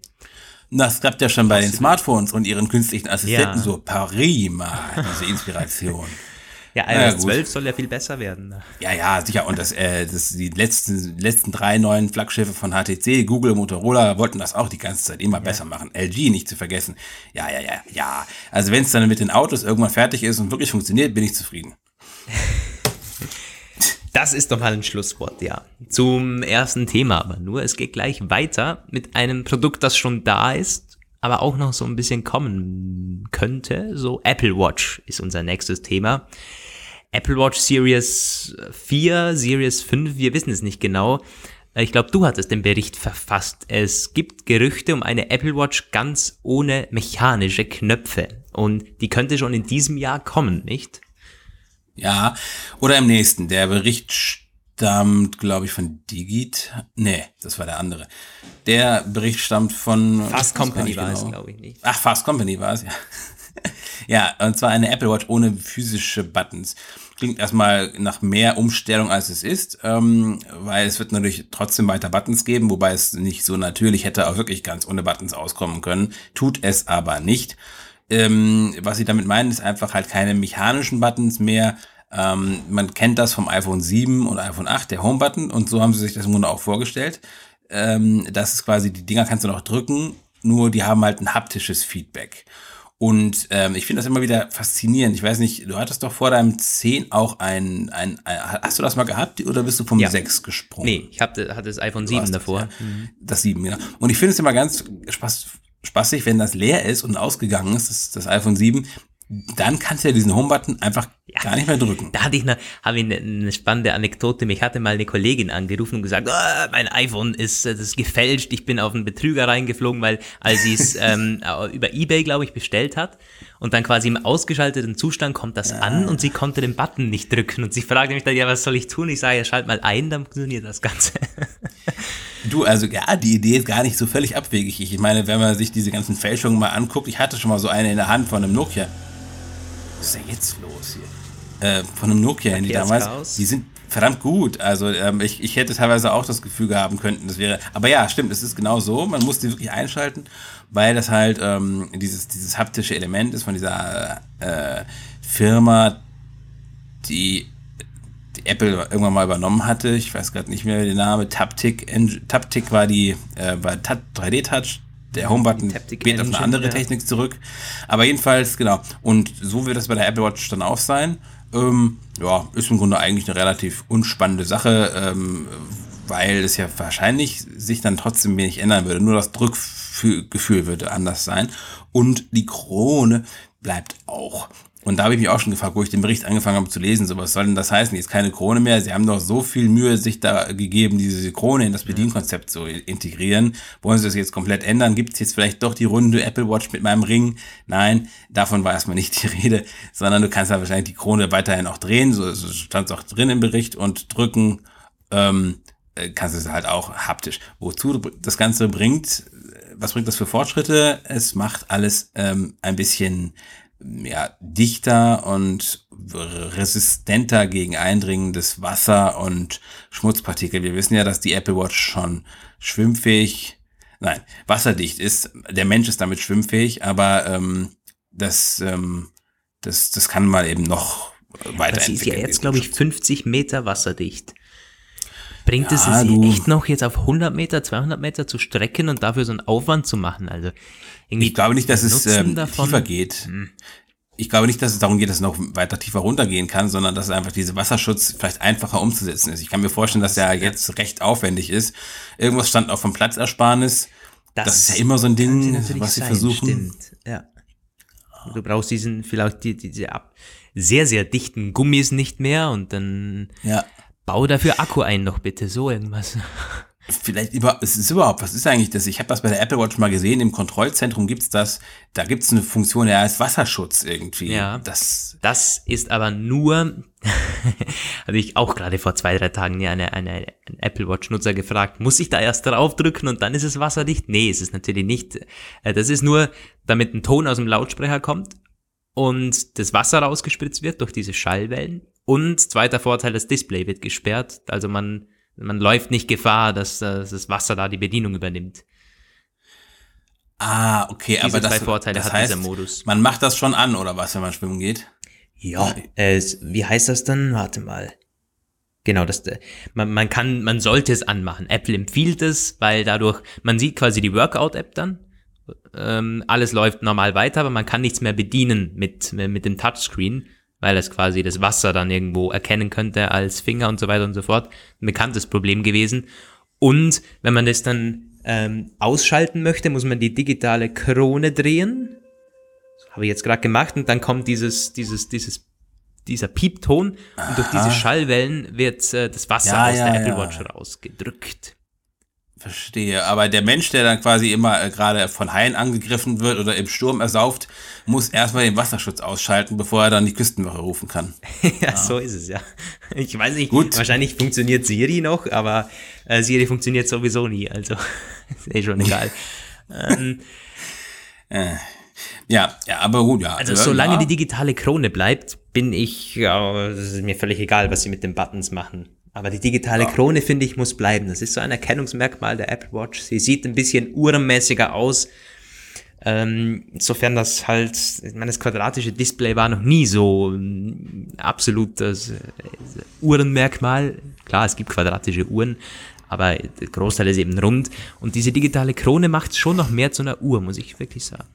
Das klappt ja schon bei den Smartphones und ihren künstlichen Assistenten ja. so prima, diese Inspiration. Ja, iOS ja, 12 soll ja viel besser werden. Ne? Ja, ja, sicher. Und das, äh, das die letzten, letzten drei neuen Flaggschiffe von HTC, Google, Motorola wollten das auch die ganze Zeit immer ja. besser machen. LG nicht zu vergessen. Ja, ja, ja, ja. Also wenn es dann mit den Autos irgendwann fertig ist und wirklich funktioniert, bin ich zufrieden. Das ist doch mal ein Schlusswort, ja. Zum ersten Thema aber nur. Es geht gleich weiter mit einem Produkt, das schon da ist aber auch noch so ein bisschen kommen könnte. So Apple Watch ist unser nächstes Thema. Apple Watch Series 4, Series 5, wir wissen es nicht genau. Ich glaube, du hattest den Bericht verfasst. Es gibt Gerüchte um eine Apple Watch ganz ohne mechanische Knöpfe. Und die könnte schon in diesem Jahr kommen, nicht? Ja, oder im nächsten. Der Bericht stammt, glaube ich, von Digit. Nee, das war der andere. Der Bericht stammt von. Fast Company war genau. es, glaube ich nicht. Ach, Fast Company war es, ja. ja, und zwar eine Apple Watch ohne physische Buttons. Klingt erstmal nach mehr Umstellung, als es ist, ähm, weil es wird natürlich trotzdem weiter Buttons geben, wobei es nicht so natürlich hätte auch wirklich ganz ohne Buttons auskommen können. Tut es aber nicht. Ähm, was sie damit meinen, ist einfach halt keine mechanischen Buttons mehr, ähm, man kennt das vom iPhone 7 und iPhone 8, der Home-Button, und so haben sie sich das im Grunde auch vorgestellt. Ähm, das ist quasi, die Dinger kannst du noch drücken, nur die haben halt ein haptisches Feedback. Und ähm, ich finde das immer wieder faszinierend. Ich weiß nicht, du hattest doch vor deinem 10 auch ein, ein, ein hast du das mal gehabt oder bist du vom ja. 6 gesprungen? Nee, ich hatte, hatte das iPhone 7 davor. Das, ja. das 7, genau. Und ich finde es immer ganz spaß, spaßig, wenn das leer ist und ausgegangen ist, das, das iPhone 7, dann kannst du ja diesen Home-Button einfach ja, gar nicht mehr drücken. Da hatte ich eine, habe ich eine, eine, spannende Anekdote. Mich hatte mal eine Kollegin angerufen und gesagt, oh, mein iPhone ist, das ist gefälscht. Ich bin auf einen Betrüger reingeflogen, weil als sie es ähm, über eBay, glaube ich, bestellt hat und dann quasi im ausgeschalteten Zustand kommt das ja. an und sie konnte den Button nicht drücken und sie fragte mich dann, ja, was soll ich tun? Ich sage, ja, schalt mal ein, dann funktioniert das Ganze. Du, also ja, die Idee ist gar nicht so völlig abwegig. Ich meine, wenn man sich diese ganzen Fälschungen mal anguckt, ich hatte schon mal so eine in der Hand von einem Nokia. Was ist denn jetzt los hier? Äh, von einem Nokia-Handy damals. Die sind verdammt gut. Also ähm, ich, ich hätte teilweise auch das Gefühl haben könnten, das wäre. Aber ja, stimmt, es ist genau so. Man muss die wirklich einschalten, weil das halt ähm, dieses, dieses haptische Element ist von dieser äh, Firma, die, die Apple irgendwann mal übernommen hatte. Ich weiß gerade nicht mehr den Namen. Taptic, Taptic war die äh, war 3D-Touch der Homebutton geht auf eine andere ja. Technik zurück. Aber jedenfalls, genau. Und so wird das bei der Apple Watch dann auch sein. Ähm, ja, ist im Grunde eigentlich eine relativ unspannende Sache, ähm, weil es ja wahrscheinlich sich dann trotzdem wenig ändern würde. Nur das Drückgefühl würde anders sein. Und die Krone bleibt auch. Und da habe ich mich auch schon gefragt, wo ich den Bericht angefangen habe zu lesen, so was soll denn das heißen? Jetzt keine Krone mehr. Sie haben doch so viel Mühe sich da gegeben, diese Krone in das Bedienkonzept zu integrieren. Wollen Sie das jetzt komplett ändern? Gibt es jetzt vielleicht doch die runde Apple Watch mit meinem Ring? Nein, davon war erstmal nicht die Rede, sondern du kannst ja wahrscheinlich die Krone weiterhin auch drehen, so, so stand es auch drin im Bericht und drücken, ähm, äh, kannst du es halt auch haptisch. Wozu das Ganze bringt, was bringt das für Fortschritte? Es macht alles ähm, ein bisschen ja, dichter und resistenter gegen eindringendes Wasser und Schmutzpartikel. Wir wissen ja, dass die Apple Watch schon schwimmfähig, nein, wasserdicht ist. Der Mensch ist damit schwimmfähig, aber ähm, das, ähm, das, das kann mal eben noch weiterentwickeln. Das ist ja jetzt, glaube ich, 50 Meter wasserdicht. Bringt ja, es sie echt noch jetzt auf 100 Meter, 200 Meter zu strecken und dafür so einen Aufwand zu machen? Also ich glaube nicht, dass es ähm, tiefer geht. Hm. Ich glaube nicht, dass es darum geht, dass es noch weiter tiefer runtergehen kann, sondern dass einfach diese Wasserschutz vielleicht einfacher umzusetzen ist. Ich kann mir vorstellen, dass der jetzt recht aufwendig ist. Irgendwas stand auch vom Platzersparnis. Das, das ist ja immer so ein Ding, was sie versuchen. Stimmt. Ja. Du brauchst diesen, vielleicht die, diese ab, sehr, sehr dichten Gummis nicht mehr und dann ja. Bau dafür Akku ein noch bitte, so irgendwas. Vielleicht über, es ist überhaupt, was ist eigentlich das? Ich habe das bei der Apple Watch mal gesehen, im Kontrollzentrum gibt's das, da gibt's eine Funktion, der heißt Wasserschutz irgendwie. Ja, das, das ist aber nur, hatte ich auch gerade vor zwei, drei Tagen ja eine, eine, eine Apple Watch Nutzer gefragt, muss ich da erst draufdrücken und dann ist es wasserdicht? Nee, ist es natürlich nicht. Äh, das ist nur, damit ein Ton aus dem Lautsprecher kommt und das Wasser rausgespritzt wird durch diese Schallwellen und zweiter Vorteil, das Display wird gesperrt. Also man, man läuft nicht Gefahr, dass, dass das Wasser da die Bedienung übernimmt. Ah, okay, Diese aber das, Vorteile das hat heißt, dieser Modus. Man macht das schon an, oder was, wenn man schwimmen geht? Ja, äh, wie heißt das dann? Warte mal. Genau, das, äh, man, man kann, man sollte es anmachen. Apple empfiehlt es, weil dadurch, man sieht quasi die Workout-App dann. Ähm, alles läuft normal weiter, aber man kann nichts mehr bedienen mit, mit dem Touchscreen weil es quasi das Wasser dann irgendwo erkennen könnte als Finger und so weiter und so fort. Ein bekanntes Problem gewesen. Und wenn man das dann ähm, ausschalten möchte, muss man die digitale Krone drehen. Das habe ich jetzt gerade gemacht und dann kommt dieses, dieses, dieses, dieser Piepton und durch diese Schallwellen wird äh, das Wasser ja, aus ja, der Apple Watch rausgedrückt. Verstehe. Aber der Mensch, der dann quasi immer äh, gerade von Haien angegriffen wird oder im Sturm ersauft, muss erstmal den Wasserschutz ausschalten, bevor er dann die Küstenwache rufen kann. ja, ja, so ist es ja. Ich weiß nicht, Gut. wahrscheinlich funktioniert Siri noch, aber äh, Siri funktioniert sowieso nie, also ist eh schon egal. ähm, äh, ja, ja, aber gut, ja. Also solange ja. die digitale Krone bleibt, bin ich, ja, es ist mir völlig egal, was sie mit den Buttons machen. Aber die digitale ja. Krone, finde ich, muss bleiben. Das ist so ein Erkennungsmerkmal der Apple Watch. Sie sieht ein bisschen uhrenmäßiger aus. Ähm, insofern das halt, ich meine, das quadratische Display war noch nie so ein absolutes äh, Uhrenmerkmal. Klar, es gibt quadratische Uhren, aber der Großteil ist eben rund. Und diese digitale Krone macht schon noch mehr zu einer Uhr, muss ich wirklich sagen.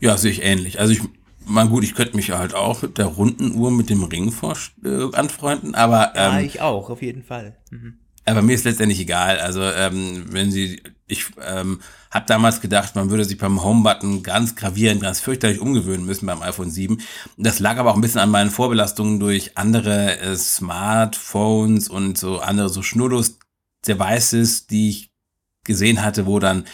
Ja, sehe ich ähnlich. Also ich Mal gut, ich könnte mich halt auch mit der runden Uhr mit dem Ring vor, äh, anfreunden, aber. Ähm, ja, ich auch, auf jeden Fall. Mhm. Aber mir ist letztendlich egal. Also ähm, wenn sie, ich ähm, habe damals gedacht, man würde sich beim Home-Button ganz gravierend, ganz fürchterlich umgewöhnen müssen beim iPhone 7. Das lag aber auch ein bisschen an meinen Vorbelastungen durch andere äh, Smartphones und so andere so Schnurlos-Devices, die ich gesehen hatte, wo dann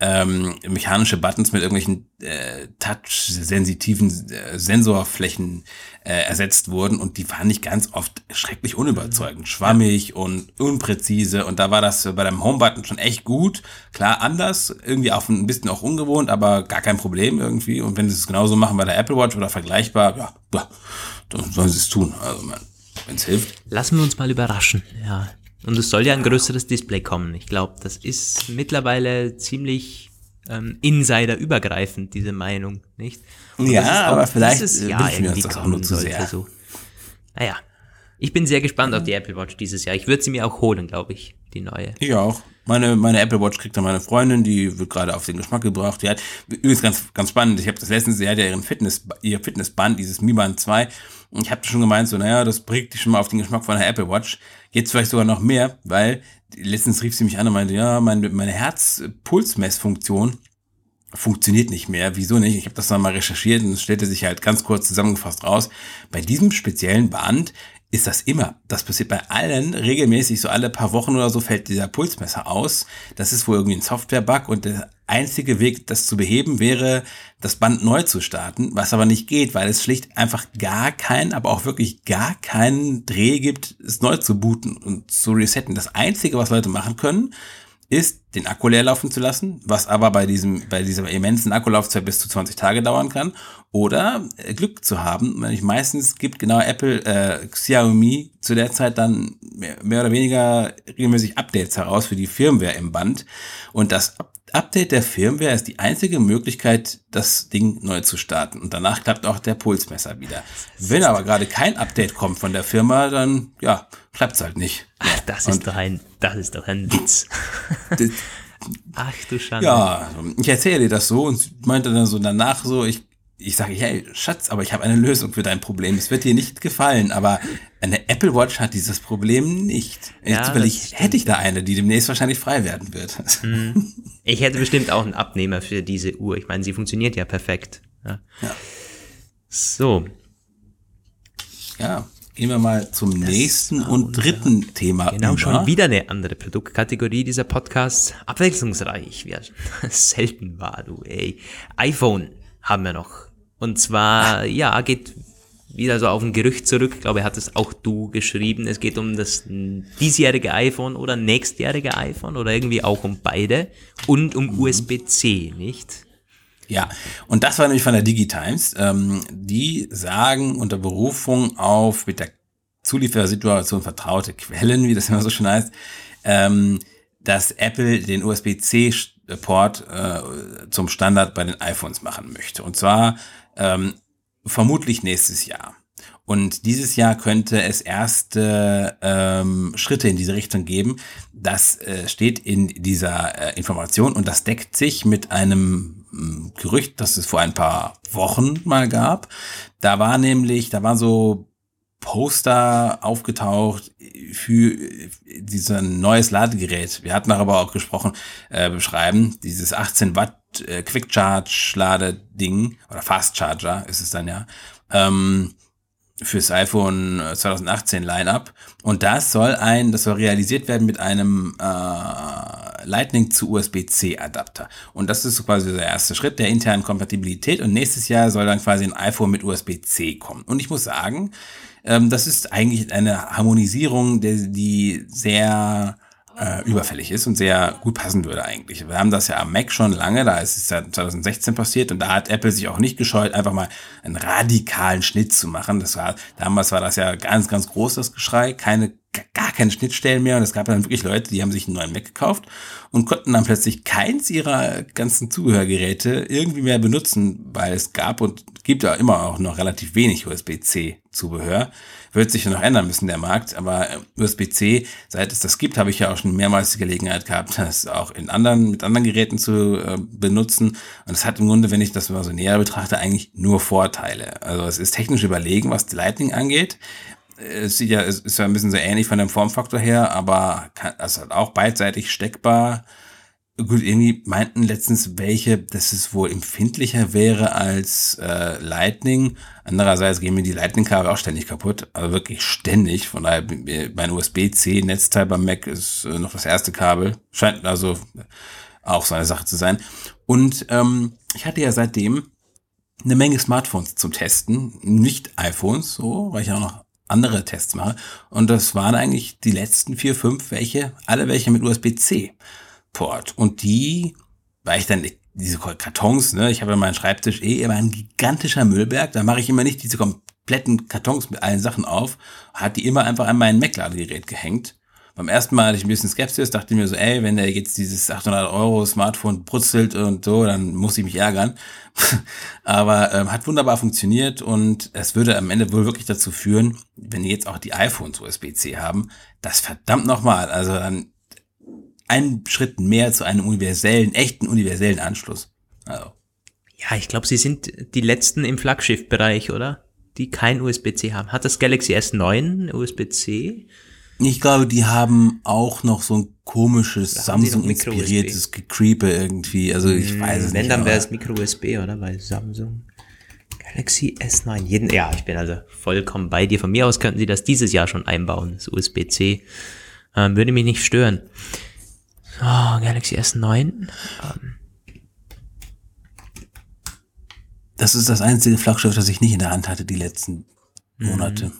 ähm, mechanische Buttons mit irgendwelchen äh, touch-sensitiven äh, Sensorflächen äh, ersetzt wurden und die waren nicht ganz oft schrecklich unüberzeugend, schwammig und unpräzise und da war das bei deinem Home-Button schon echt gut, klar anders, irgendwie auch ein bisschen auch ungewohnt, aber gar kein Problem irgendwie. Und wenn sie es genauso machen bei der Apple Watch oder vergleichbar, ja, ja dann sollen sie es tun, also wenn es hilft. Lassen wir uns mal überraschen, ja. Und es soll ja ein größeres Display kommen. Ich glaube, das ist mittlerweile ziemlich ähm, insiderübergreifend, diese Meinung, nicht? Und ja, aber vielleicht dieses Jahr irgendwie kommen sollte. So. Naja, ich bin sehr gespannt auf die Apple Watch dieses Jahr. Ich würde sie mir auch holen, glaube ich, die neue. Ich auch. Meine, meine Apple Watch kriegt dann meine Freundin, die wird gerade auf den Geschmack gebracht. Die hat, übrigens ganz, ganz spannend, ich habe das letztens, sie hat ja ihren Fitness, ihr Fitnessband, dieses Mi Band 2. Und ich habe schon gemeint, so, naja, das bringt dich schon mal auf den Geschmack von der Apple Watch. Jetzt vielleicht sogar noch mehr, weil letztens rief sie mich an und meinte, ja, meine, meine Herzpulsmessfunktion funktioniert nicht mehr. Wieso nicht? Ich habe das dann mal recherchiert und es stellte sich halt ganz kurz zusammengefasst raus. Bei diesem speziellen Band ist das immer. Das passiert bei allen regelmäßig, so alle paar Wochen oder so fällt dieser Pulsmesser aus. Das ist wohl irgendwie ein Software-Bug und der einzige Weg, das zu beheben, wäre, das Band neu zu starten, was aber nicht geht, weil es schlicht einfach gar keinen, aber auch wirklich gar keinen Dreh gibt, es neu zu booten und zu resetten. Das einzige, was Leute machen können, ist, den Akku leer laufen zu lassen, was aber bei diesem, bei dieser immensen Akkulaufzeit bis zu 20 Tage dauern kann. Oder äh, Glück zu haben. Ich meistens gibt genau Apple, äh, Xiaomi zu der Zeit dann mehr, mehr oder weniger regelmäßig Updates heraus für die Firmware im Band. Und das Update der Firmware ist die einzige Möglichkeit, das Ding neu zu starten. Und danach klappt auch der Pulsmesser wieder. Wenn aber gerade kein Update kommt von der Firma, dann ja, klappt's halt nicht. Ach, das ist doch ein, das ist doch ein Witz. Ach du Schande. Ja, ich erzähle dir das so und meinte dann so danach so, ich ich sage, hey, Schatz, aber ich habe eine Lösung für dein Problem. Es wird dir nicht gefallen, aber eine Apple Watch hat dieses Problem nicht. Ja, Zufällig hätte ich da eine, die demnächst wahrscheinlich frei werden wird. Hm. Ich hätte bestimmt auch einen Abnehmer für diese Uhr. Ich meine, sie funktioniert ja perfekt. Ja. ja. So. Ja, gehen wir mal zum das nächsten und dritten Thema. Genau, über. schon wieder eine andere Produktkategorie dieser Podcast. Abwechslungsreich, wie selten war du, ey. iPhone haben wir noch. Und zwar, ja, geht wieder so auf ein Gerücht zurück. Ich glaube, er hat es auch du geschrieben. Es geht um das diesjährige iPhone oder nächstjährige iPhone oder irgendwie auch um beide und um mhm. USB-C, nicht? Ja, und das war nämlich von der Digitimes. Ähm, die sagen unter Berufung auf mit der Zulieferersituation vertraute Quellen, wie das immer so schön heißt, ähm, dass Apple den USB-C-Port äh, zum Standard bei den iPhones machen möchte. Und zwar ähm, vermutlich nächstes Jahr. Und dieses Jahr könnte es erste ähm, Schritte in diese Richtung geben. Das äh, steht in dieser äh, Information und das deckt sich mit einem äh, Gerücht, das es vor ein paar Wochen mal gab. Da war nämlich, da war so Poster aufgetaucht für dieses neues Ladegerät. Wir hatten darüber auch gesprochen, äh, beschreiben, dieses 18 Watt äh, Quick Charge Ladeding oder Fast Charger ist es dann ja. Ähm, fürs iPhone 2018 Lineup. Und das soll ein, das soll realisiert werden mit einem äh, Lightning zu USB-C Adapter. Und das ist quasi der erste Schritt der internen Kompatibilität. Und nächstes Jahr soll dann quasi ein iPhone mit USB-C kommen. Und ich muss sagen, ähm, das ist eigentlich eine Harmonisierung, die, die sehr äh, überfällig ist und sehr gut passen würde eigentlich. Wir haben das ja am Mac schon lange, da ist es ja 2016 passiert und da hat Apple sich auch nicht gescheut, einfach mal einen radikalen Schnitt zu machen. Das war, damals war das ja ganz, ganz groß, das Geschrei, keine, gar keine Schnittstellen mehr und es gab dann wirklich Leute, die haben sich einen neuen Mac gekauft und konnten dann plötzlich keins ihrer ganzen Zubehörgeräte irgendwie mehr benutzen, weil es gab und gibt ja immer auch noch relativ wenig USB-C Zubehör wird sich noch ändern müssen, der Markt. Aber äh, USB-C, seit es das gibt, habe ich ja auch schon mehrmals die Gelegenheit gehabt, das auch in anderen, mit anderen Geräten zu äh, benutzen. Und es hat im Grunde, wenn ich das mal so näher betrachte, eigentlich nur Vorteile. Also es ist technisch überlegen, was die Lightning angeht. es sieht ja, es ist ja ein bisschen so ähnlich von dem Formfaktor her, aber kann, also halt auch beidseitig steckbar. Gut, irgendwie meinten letztens welche, dass es wohl empfindlicher wäre als äh, Lightning. Andererseits gehen mir die Lightning-Kabel auch ständig kaputt, aber wirklich ständig. Von daher, mein USB-C-Netzteil beim Mac ist äh, noch das erste Kabel. Scheint also auch so eine Sache zu sein. Und ähm, ich hatte ja seitdem eine Menge Smartphones zum Testen, nicht iPhones, so, weil ich auch noch andere Tests mache. Und das waren eigentlich die letzten vier, fünf welche, alle welche mit USB-C. Port. Und die, weil ich dann diese Kartons, ne, ich habe ja meinen Schreibtisch eh immer ein gigantischer Müllberg, da mache ich immer nicht diese kompletten Kartons mit allen Sachen auf, hat die immer einfach an mein Mac-Ladegerät gehängt. Beim ersten Mal hatte ich ein bisschen Skepsis, dachte mir so, ey, wenn der jetzt dieses 800 Euro Smartphone brutzelt und so, dann muss ich mich ärgern. Aber ähm, hat wunderbar funktioniert und es würde am Ende wohl wirklich dazu führen, wenn die jetzt auch die iPhones USB-C haben, dass verdammt nochmal, also dann einen Schritt mehr zu einem universellen, echten universellen Anschluss. Also. Ja, ich glaube, sie sind die letzten im Flaggschiff-Bereich, oder? Die kein USB-C haben. Hat das Galaxy S9 USB-C? Ich glaube, die haben auch noch so ein komisches Samsung-inspiriertes Gecreepe irgendwie. Also ich hm, weiß es Wenn, nicht. Wenn, dann wäre es Micro-USB, oder? Bei Samsung. Galaxy S9. Jeden, ja, ich bin also vollkommen bei dir. Von mir aus könnten sie das dieses Jahr schon einbauen, das USB-C. Ähm, würde mich nicht stören. Oh, Galaxy S9. Ähm. Das ist das einzige Flaggschiff, das ich nicht in der Hand hatte die letzten Monate. Mhm.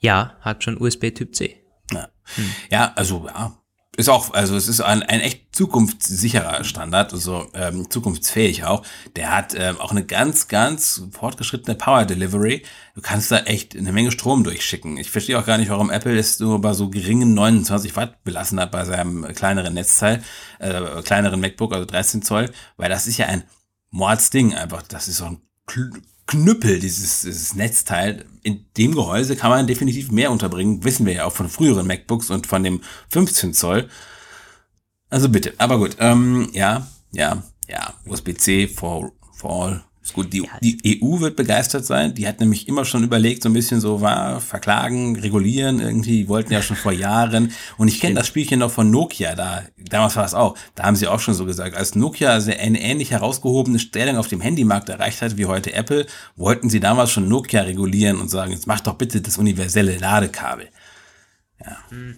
Ja, hat schon USB Typ C. Ja, hm. ja also ja, ist auch, also es ist ein, ein echt zukunftssicherer Standard, also ähm, zukunftsfähig auch. Der hat ähm, auch eine ganz, ganz fortgeschrittene Power Delivery. Du kannst da echt eine Menge Strom durchschicken. Ich verstehe auch gar nicht, warum Apple es nur bei so geringen 29 Watt belassen hat bei seinem kleineren Netzteil, äh, kleineren MacBook, also 13 Zoll, weil das ist ja ein Mordsding einfach. Das ist so ein Knüppel, dieses, dieses Netzteil. In dem Gehäuse kann man definitiv mehr unterbringen. Wissen wir ja auch von früheren MacBooks und von dem 15 Zoll. Also bitte. Aber gut. Ähm, ja, ja, ja. USB-C for, for all. Gut, die, die EU wird begeistert sein. Die hat nämlich immer schon überlegt, so ein bisschen so war, verklagen, regulieren irgendwie. Die wollten ja schon vor Jahren. Und ich kenne das Spielchen noch von Nokia da. Damals war es auch. Da haben sie auch schon so gesagt. Als Nokia eine ähnlich herausgehobene Stellung auf dem Handymarkt erreicht hat wie heute Apple, wollten sie damals schon Nokia regulieren und sagen, jetzt mach doch bitte das universelle Ladekabel. Ja. Hm.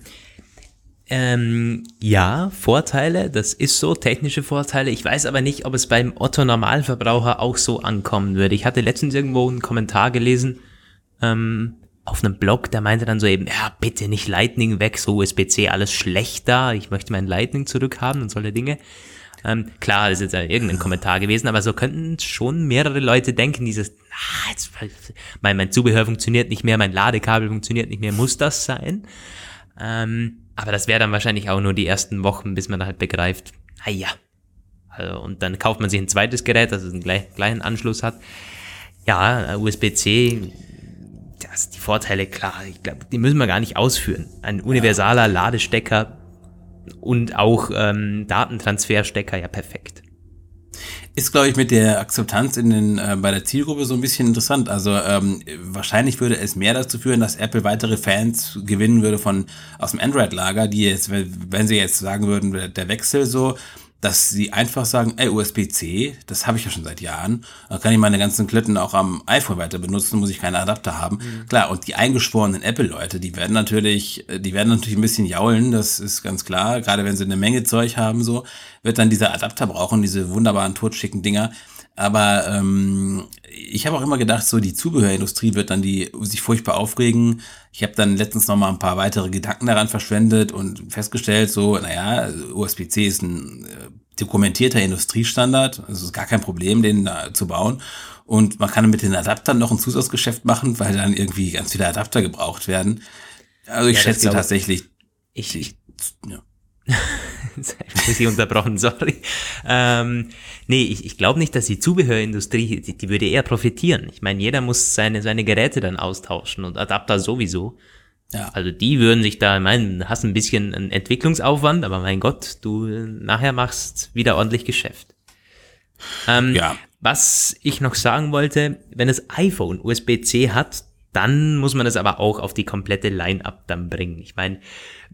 Ähm, ja, Vorteile, das ist so, technische Vorteile. Ich weiß aber nicht, ob es beim Otto Normalverbraucher auch so ankommen würde. Ich hatte letztens irgendwo einen Kommentar gelesen ähm, auf einem Blog, der meinte dann so eben, ja, bitte nicht Lightning weg, so USB-C, alles schlechter. Ich möchte mein Lightning zurückhaben und solche Dinge. Ähm, klar, das ist jetzt irgendein Kommentar gewesen, aber so könnten schon mehrere Leute denken, dieses, ah, jetzt, mein, mein Zubehör funktioniert nicht mehr, mein Ladekabel funktioniert nicht mehr, muss das sein? Ähm, aber das wäre dann wahrscheinlich auch nur die ersten Wochen, bis man halt begreift, naja. Also, und dann kauft man sich ein zweites Gerät, das einen gleich, gleichen Anschluss hat. Ja, USB-C, das, die Vorteile, klar, ich glaube, die müssen wir gar nicht ausführen. Ein universaler Ladestecker und auch ähm, Datentransferstecker, ja perfekt. Ist, glaube ich, mit der Akzeptanz in den, äh, bei der Zielgruppe so ein bisschen interessant. Also ähm, wahrscheinlich würde es mehr dazu führen, dass Apple weitere Fans gewinnen würde von aus dem Android-Lager, die jetzt, wenn sie jetzt sagen würden, der Wechsel so, dass sie einfach sagen, ey, USB-C, das habe ich ja schon seit Jahren, da kann ich meine ganzen Klitten auch am iPhone weiter benutzen, muss ich keine Adapter haben. Mhm. Klar, und die eingeschworenen Apple-Leute, die werden natürlich, die werden natürlich ein bisschen jaulen, das ist ganz klar, gerade wenn sie eine Menge Zeug haben, so, wird dann dieser Adapter brauchen, diese wunderbaren totschicken Dinger. Aber ähm, ich habe auch immer gedacht, so die Zubehörindustrie wird dann die sich furchtbar aufregen. Ich habe dann letztens noch mal ein paar weitere Gedanken daran verschwendet und festgestellt, so, naja, USB-C ist ein äh, dokumentierter Industriestandard. Also ist gar kein Problem, den da zu bauen. Und man kann mit den Adaptern noch ein Zusatzgeschäft machen, weil dann irgendwie ganz viele Adapter gebraucht werden. Also ich ja, schätze tatsächlich. Ich, ich, ja. ich unterbrochen, sorry. Ähm, nee, ich, ich glaube nicht, dass die Zubehörindustrie, die, die würde eher profitieren. Ich meine, jeder muss seine, seine Geräte dann austauschen und Adapter sowieso. Ja. Also die würden sich da, ich meine, hast ein bisschen einen Entwicklungsaufwand, aber mein Gott, du nachher machst wieder ordentlich Geschäft. Ähm, ja. Was ich noch sagen wollte, wenn das iPhone USB-C hat, dann muss man das aber auch auf die komplette Line-Up dann bringen. Ich meine,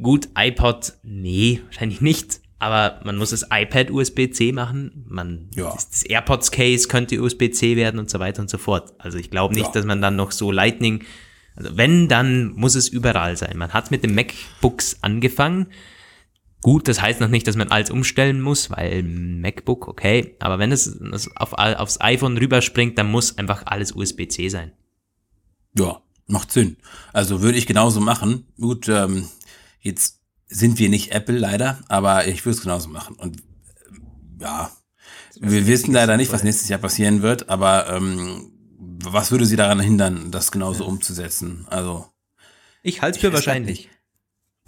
gut, iPod, nee, wahrscheinlich nicht. Aber man muss das iPad USB-C machen. Man, Ja. das, das AirPods Case könnte USB-C werden und so weiter und so fort. Also ich glaube nicht, Ja. dass man dann noch so Lightning, also wenn, dann muss es überall sein. Man hat mit den MacBooks angefangen. Gut, das heißt noch nicht, dass man alles umstellen muss, weil MacBook, okay. Aber wenn es, auf, aufs iPhone rüberspringt, dann muss einfach alles USB-C sein. Ja, macht Sinn. Also würde ich genauso machen. Gut, ähm, jetzt sind wir nicht Apple leider, aber ich würde es genauso machen. Und äh, ja, wir wissen leider nicht, was nächstes Jahr passieren wird, aber ähm, was würde sie daran hindern, das genauso umzusetzen? Also Ich halte es für wahrscheinlich.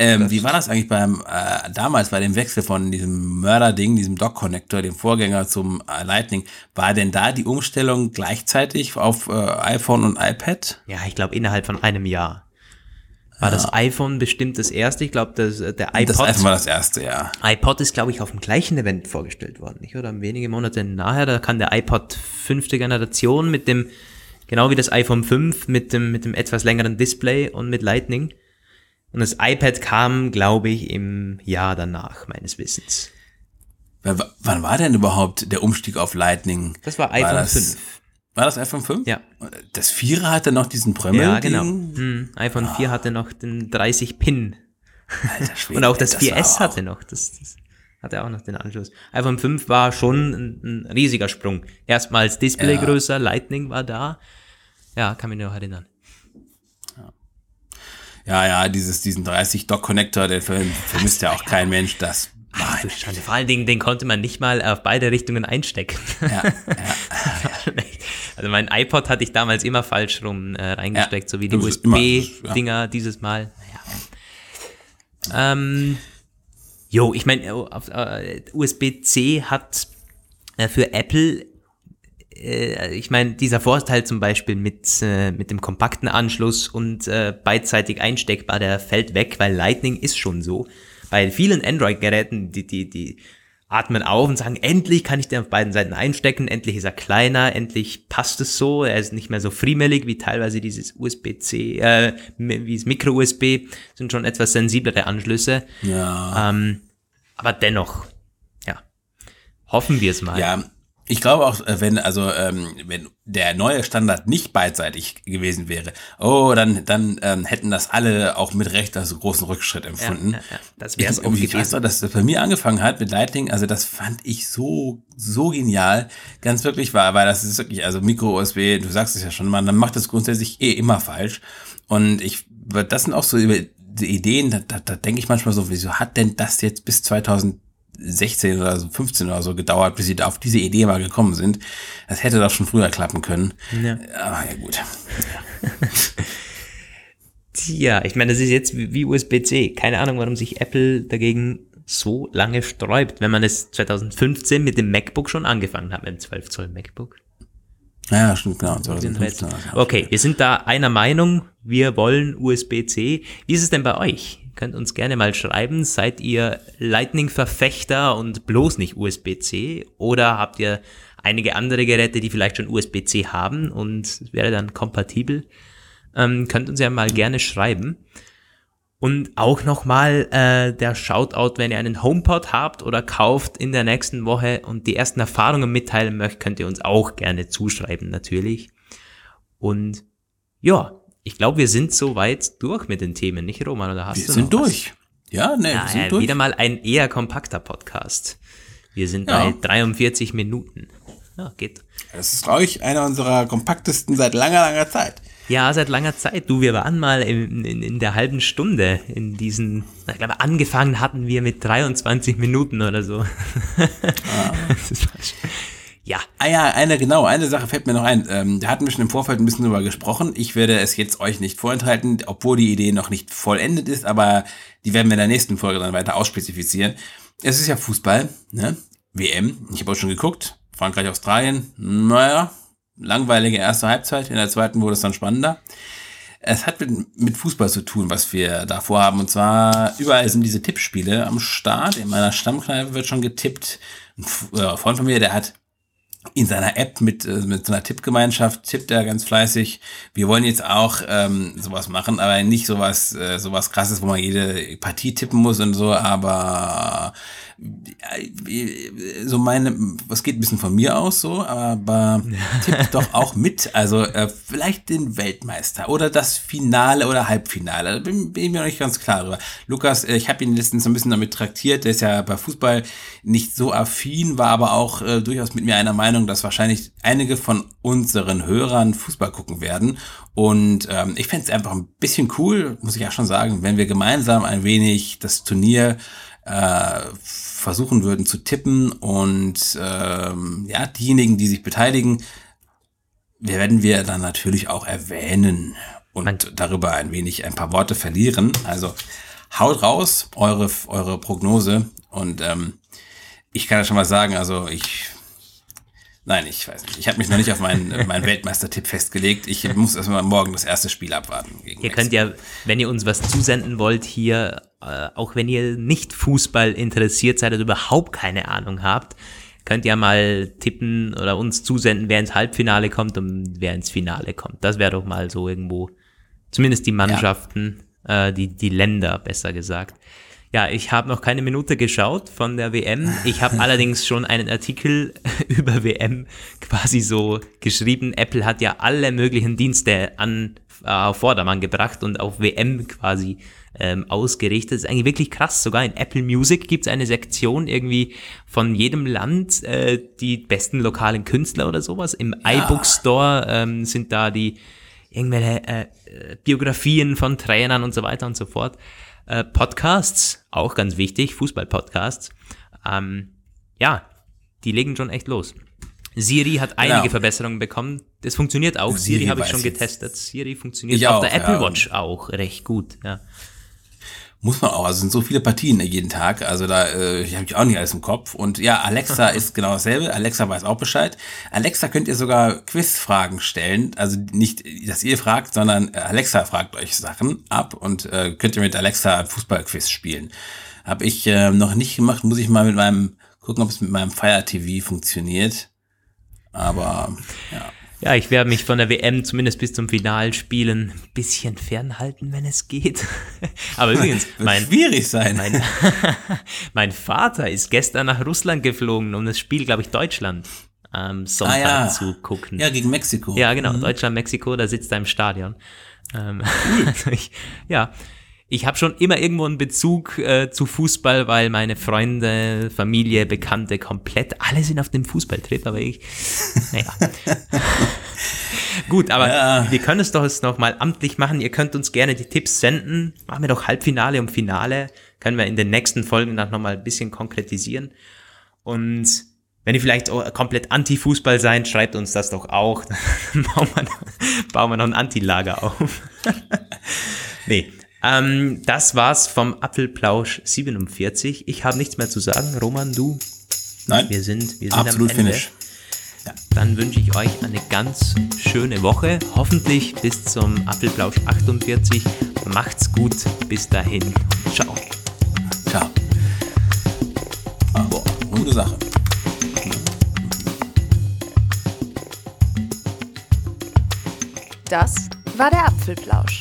Ähm, wie war das eigentlich beim äh, damals bei dem Wechsel von diesem Mörder-Ding, diesem Dock-Connector, dem Vorgänger zum äh, Lightning? War denn da die Umstellung gleichzeitig auf äh, iPhone und iPad? Ja, ich glaube innerhalb von einem Jahr. War das iPhone bestimmt das erste? Ich glaube, das, äh, der Das iPod, iPhone war das erste, ja. iPod ist, glaube ich, auf dem gleichen Event vorgestellt worden, nicht? Oder wenige Monate nachher, da kann der iPod fünfte Generation mit dem, genau wie das iPhone 5, mit dem, mit dem etwas längeren Display und mit Lightning. Und das iPad kam, glaube ich, im Jahr danach, meines Wissens. W wann war denn überhaupt der Umstieg auf Lightning? Das war iPhone das, 5. War das iPhone 5? Ja. Das Vierer hatte noch diesen Prömmel. Ja, genau. Hm, iPhone 4 hatte noch den 30 Pin. Alter Schwede, Und auch das, war 4S auch- hatte noch, das, das hatte auch noch den Anschluss. iPhone 5 war schon ein, ein riesiger Sprung. Erstmals Display Ja. größer, Lightning war da. Ja, kann mich noch erinnern. Ja, ja, dieses, diesen 30 Dock Connector, der ver vermisst ja auch kein Mensch. Das, Ach, du Schande. Vor allen Dingen, den konnte man nicht mal auf beide Richtungen einstecken. ja, also mein iPod hatte ich damals immer falsch rum äh, reingesteckt, Ja, so wie die USB-Dinger dieses Mal. Naja. Ähm, jo, ich meine, äh, USB-C hat äh, für Apple äh, ich meine, dieser Vorteil zum Beispiel mit, äh, mit dem kompakten Anschluss und äh, beidseitig einsteckbar, der fällt weg, weil Lightning ist schon so. Bei vielen Android-Geräten, die, die, die atmen auf und sagen, endlich kann ich den auf beiden Seiten einstecken, endlich ist er kleiner, endlich passt es so, er ist nicht mehr so friemelig wie teilweise dieses USB-C, äh, wie das Micro-USB, sind schon etwas sensiblere Anschlüsse. ja. Ähm, aber dennoch, ja, hoffen wir es mal. Ja, ich glaube auch, äh, wenn also ähm, wenn der neue Standard nicht beidseitig gewesen wäre, oh, dann dann ähm, hätten das alle auch mit Recht als großen Rückschritt empfunden. ja, ja. Das wär's ich, auch gewesen. dass das bei mir angefangen hat mit Lightning. Also das fand ich so so genial, ganz wirklich war, weil das ist wirklich also Micro USB. Du sagst es ja schon, man macht das grundsätzlich eh immer falsch. Und ich das sind auch so über die Ideen. Da, da, da denke ich manchmal so, wieso hat denn das jetzt bis 2000 16 oder so 15 oder so gedauert, bis sie da auf diese Idee mal gekommen sind. Das hätte doch schon früher klappen können. Ja. Aber ja gut. Tja, ich meine, das ist jetzt wie USB-C. Keine Ahnung, warum sich Apple dagegen so lange sträubt, wenn man es 2015 mit dem MacBook schon angefangen hat, mit dem 12 Zoll MacBook. Ja, stimmt, genau. 2015 war das, ja. Okay, wir sind da einer Meinung, wir wollen USB-C. Wie ist es denn bei euch? Könnt uns gerne mal schreiben, seid ihr Lightning-Verfechter und bloß nicht USB-C? Oder habt ihr einige andere Geräte, die vielleicht schon USB-C haben und wäre dann kompatibel? Ähm, könnt uns ja mal gerne schreiben. Und auch nochmal äh, der Shoutout, wenn ihr einen HomePod habt oder kauft in der nächsten Woche und die ersten Erfahrungen mitteilen möchtet, könnt ihr uns auch gerne zuschreiben, natürlich. Und ja, ich glaube, wir sind soweit durch mit den Themen, nicht Roman? Oder hast Wir du sind noch was? durch. Ja, ne, wir Ja, sind äh, durch. wieder mal ein eher kompakter Podcast. Wir sind Ja. bei 43 Minuten. Ja, geht. Das ist, glaube ich, einer unserer kompaktesten seit langer, langer Zeit. Ja, seit langer Zeit. Du, wir waren mal in, in, in der halben Stunde in diesen, ich glaube, angefangen hatten wir mit 23 Minuten oder so. Das war schon- ja, Ah ja, eine, genau, eine Sache fällt mir noch ein. Ähm, da hatten wir schon im Vorfeld ein bisschen drüber gesprochen. Ich werde es jetzt euch nicht vorenthalten, obwohl die Idee noch nicht vollendet ist, aber die werden wir in der nächsten Folge dann weiter ausspezifizieren. Es ist ja Fußball, ne? WM. Ich habe auch schon geguckt. Frankreich, Australien. Naja, langweilige erste Halbzeit. In der zweiten wurde es dann spannender. Es hat mit, mit Fußball zu tun, was wir da vorhaben. Und zwar überall sind diese Tippspiele am Start. In meiner Stammkneipe wird schon getippt. Ein äh, Freund von mir, der hat in seiner App mit, äh, mit so einer Tippgemeinschaft tippt er ganz fleißig. Wir wollen jetzt auch ähm, sowas machen, aber nicht sowas, äh, sowas krasses, wo man jede Partie tippen muss und so, aber so meine, was geht ein bisschen von mir aus so, aber tippt doch auch mit. Also äh, vielleicht den Weltmeister oder das Finale oder Halbfinale. Da bin, bin ich mir noch nicht ganz klar darüber. Lukas, äh, ich habe ihn letztens so ein bisschen damit traktiert. Der ist ja bei Fußball nicht so affin, war aber auch äh, durchaus mit mir einer Meinung, dass wahrscheinlich einige von unseren Hörern Fußball gucken werden. Und ähm, ich fände es einfach ein bisschen cool, muss ich ja schon sagen, wenn wir gemeinsam ein wenig das Turnier äh, versuchen würden zu tippen und ähm, ja, diejenigen, die sich beteiligen, werden wir dann natürlich auch erwähnen und Man darüber ein wenig ein paar Worte verlieren. Also haut raus eure, eure Prognose und ähm, ich kann ja schon mal sagen, also ich Nein, ich weiß nicht. Ich habe mich noch nicht auf meinen, meinen Weltmeistertipp festgelegt. Ich muss erstmal morgen das erste Spiel abwarten. ihr Mexiko. könnt ja, wenn ihr uns was zusenden wollt, hier, äh, auch wenn ihr nicht Fußball interessiert seid oder überhaupt keine Ahnung habt, könnt ihr mal tippen oder uns zusenden, wer ins Halbfinale kommt und wer ins Finale kommt. Das wäre doch mal so irgendwo, zumindest die Mannschaften, ja. äh, die, die Länder, besser gesagt. Ja, ich habe noch keine Minute geschaut von der WM. Ich habe allerdings schon einen Artikel über WM quasi so geschrieben. Apple hat ja alle möglichen Dienste an äh, auf Vordermann gebracht und auf WM quasi ähm, ausgerichtet. Das ist eigentlich wirklich krass. Sogar in Apple Music gibt es eine Sektion irgendwie von jedem Land, äh, die besten lokalen Künstler oder sowas. Im ja. iBook Store ähm, sind da die irgendwelche äh, Biografien von Trainern und so weiter und so fort. Äh, Podcasts, auch ganz wichtig, Fußball-Podcasts. Ähm, ja, die legen schon echt los. Siri hat einige genau. Verbesserungen bekommen. Das funktioniert auch. Siri, Siri habe ich schon getestet. Siri funktioniert ich auf auch, der Apple ja. Watch auch recht gut. Ja. Muss man auch, also sind so viele Partien jeden Tag, also da äh, habe ich auch nicht alles im Kopf. Und ja, Alexa ist genau dasselbe, Alexa weiß auch Bescheid. Alexa könnt ihr sogar Quizfragen stellen, also nicht, dass ihr fragt, sondern Alexa fragt euch Sachen ab und äh, könnt ihr mit Alexa Fußballquiz spielen. Habe ich äh, noch nicht gemacht, muss ich mal mit meinem, gucken, ob es mit meinem Fire TV funktioniert. Aber ja. Ja, ich werde mich von der WM zumindest bis zum Finalspielen ein bisschen fernhalten, wenn es geht. Aber übrigens, mein, schwierig sein. Mein, mein, Vater ist gestern nach Russland geflogen, um das Spiel, glaube ich, Deutschland am Sonntag ah, ja. zu gucken. Ja, gegen Mexiko. Ja, genau, mhm. Deutschland, Mexiko, da sitzt er im Stadion. Ähm, cool. ich, ja, ich habe schon immer irgendwo einen Bezug äh, zu Fußball, weil meine Freunde, Familie, Bekannte komplett, alle sind auf dem Fußballtrip, aber ich, naja. Gut, aber ja. wir können es doch jetzt nochmal amtlich machen. Ihr könnt uns gerne die Tipps senden. Machen wir doch Halbfinale und Finale. Können wir in den nächsten Folgen dann nochmal ein bisschen konkretisieren. Und wenn ihr vielleicht komplett Anti-Fußball seid, schreibt uns das doch auch. Dann bauen wir, bauen wir noch ein Anti-Lager auf. nee, ähm, das war's vom Apfelplausch 47. Ich habe nichts mehr zu sagen. Roman, du? Nein. Wir sind, wir sind absolut am Ende. Finish. Ja. Dann wünsche ich euch eine ganz schöne Woche. Hoffentlich bis zum Apfelplausch 48. Macht's gut. Bis dahin. Ciao. Ciao. Ah, boah, gute Sache. Das war der Apfelplausch.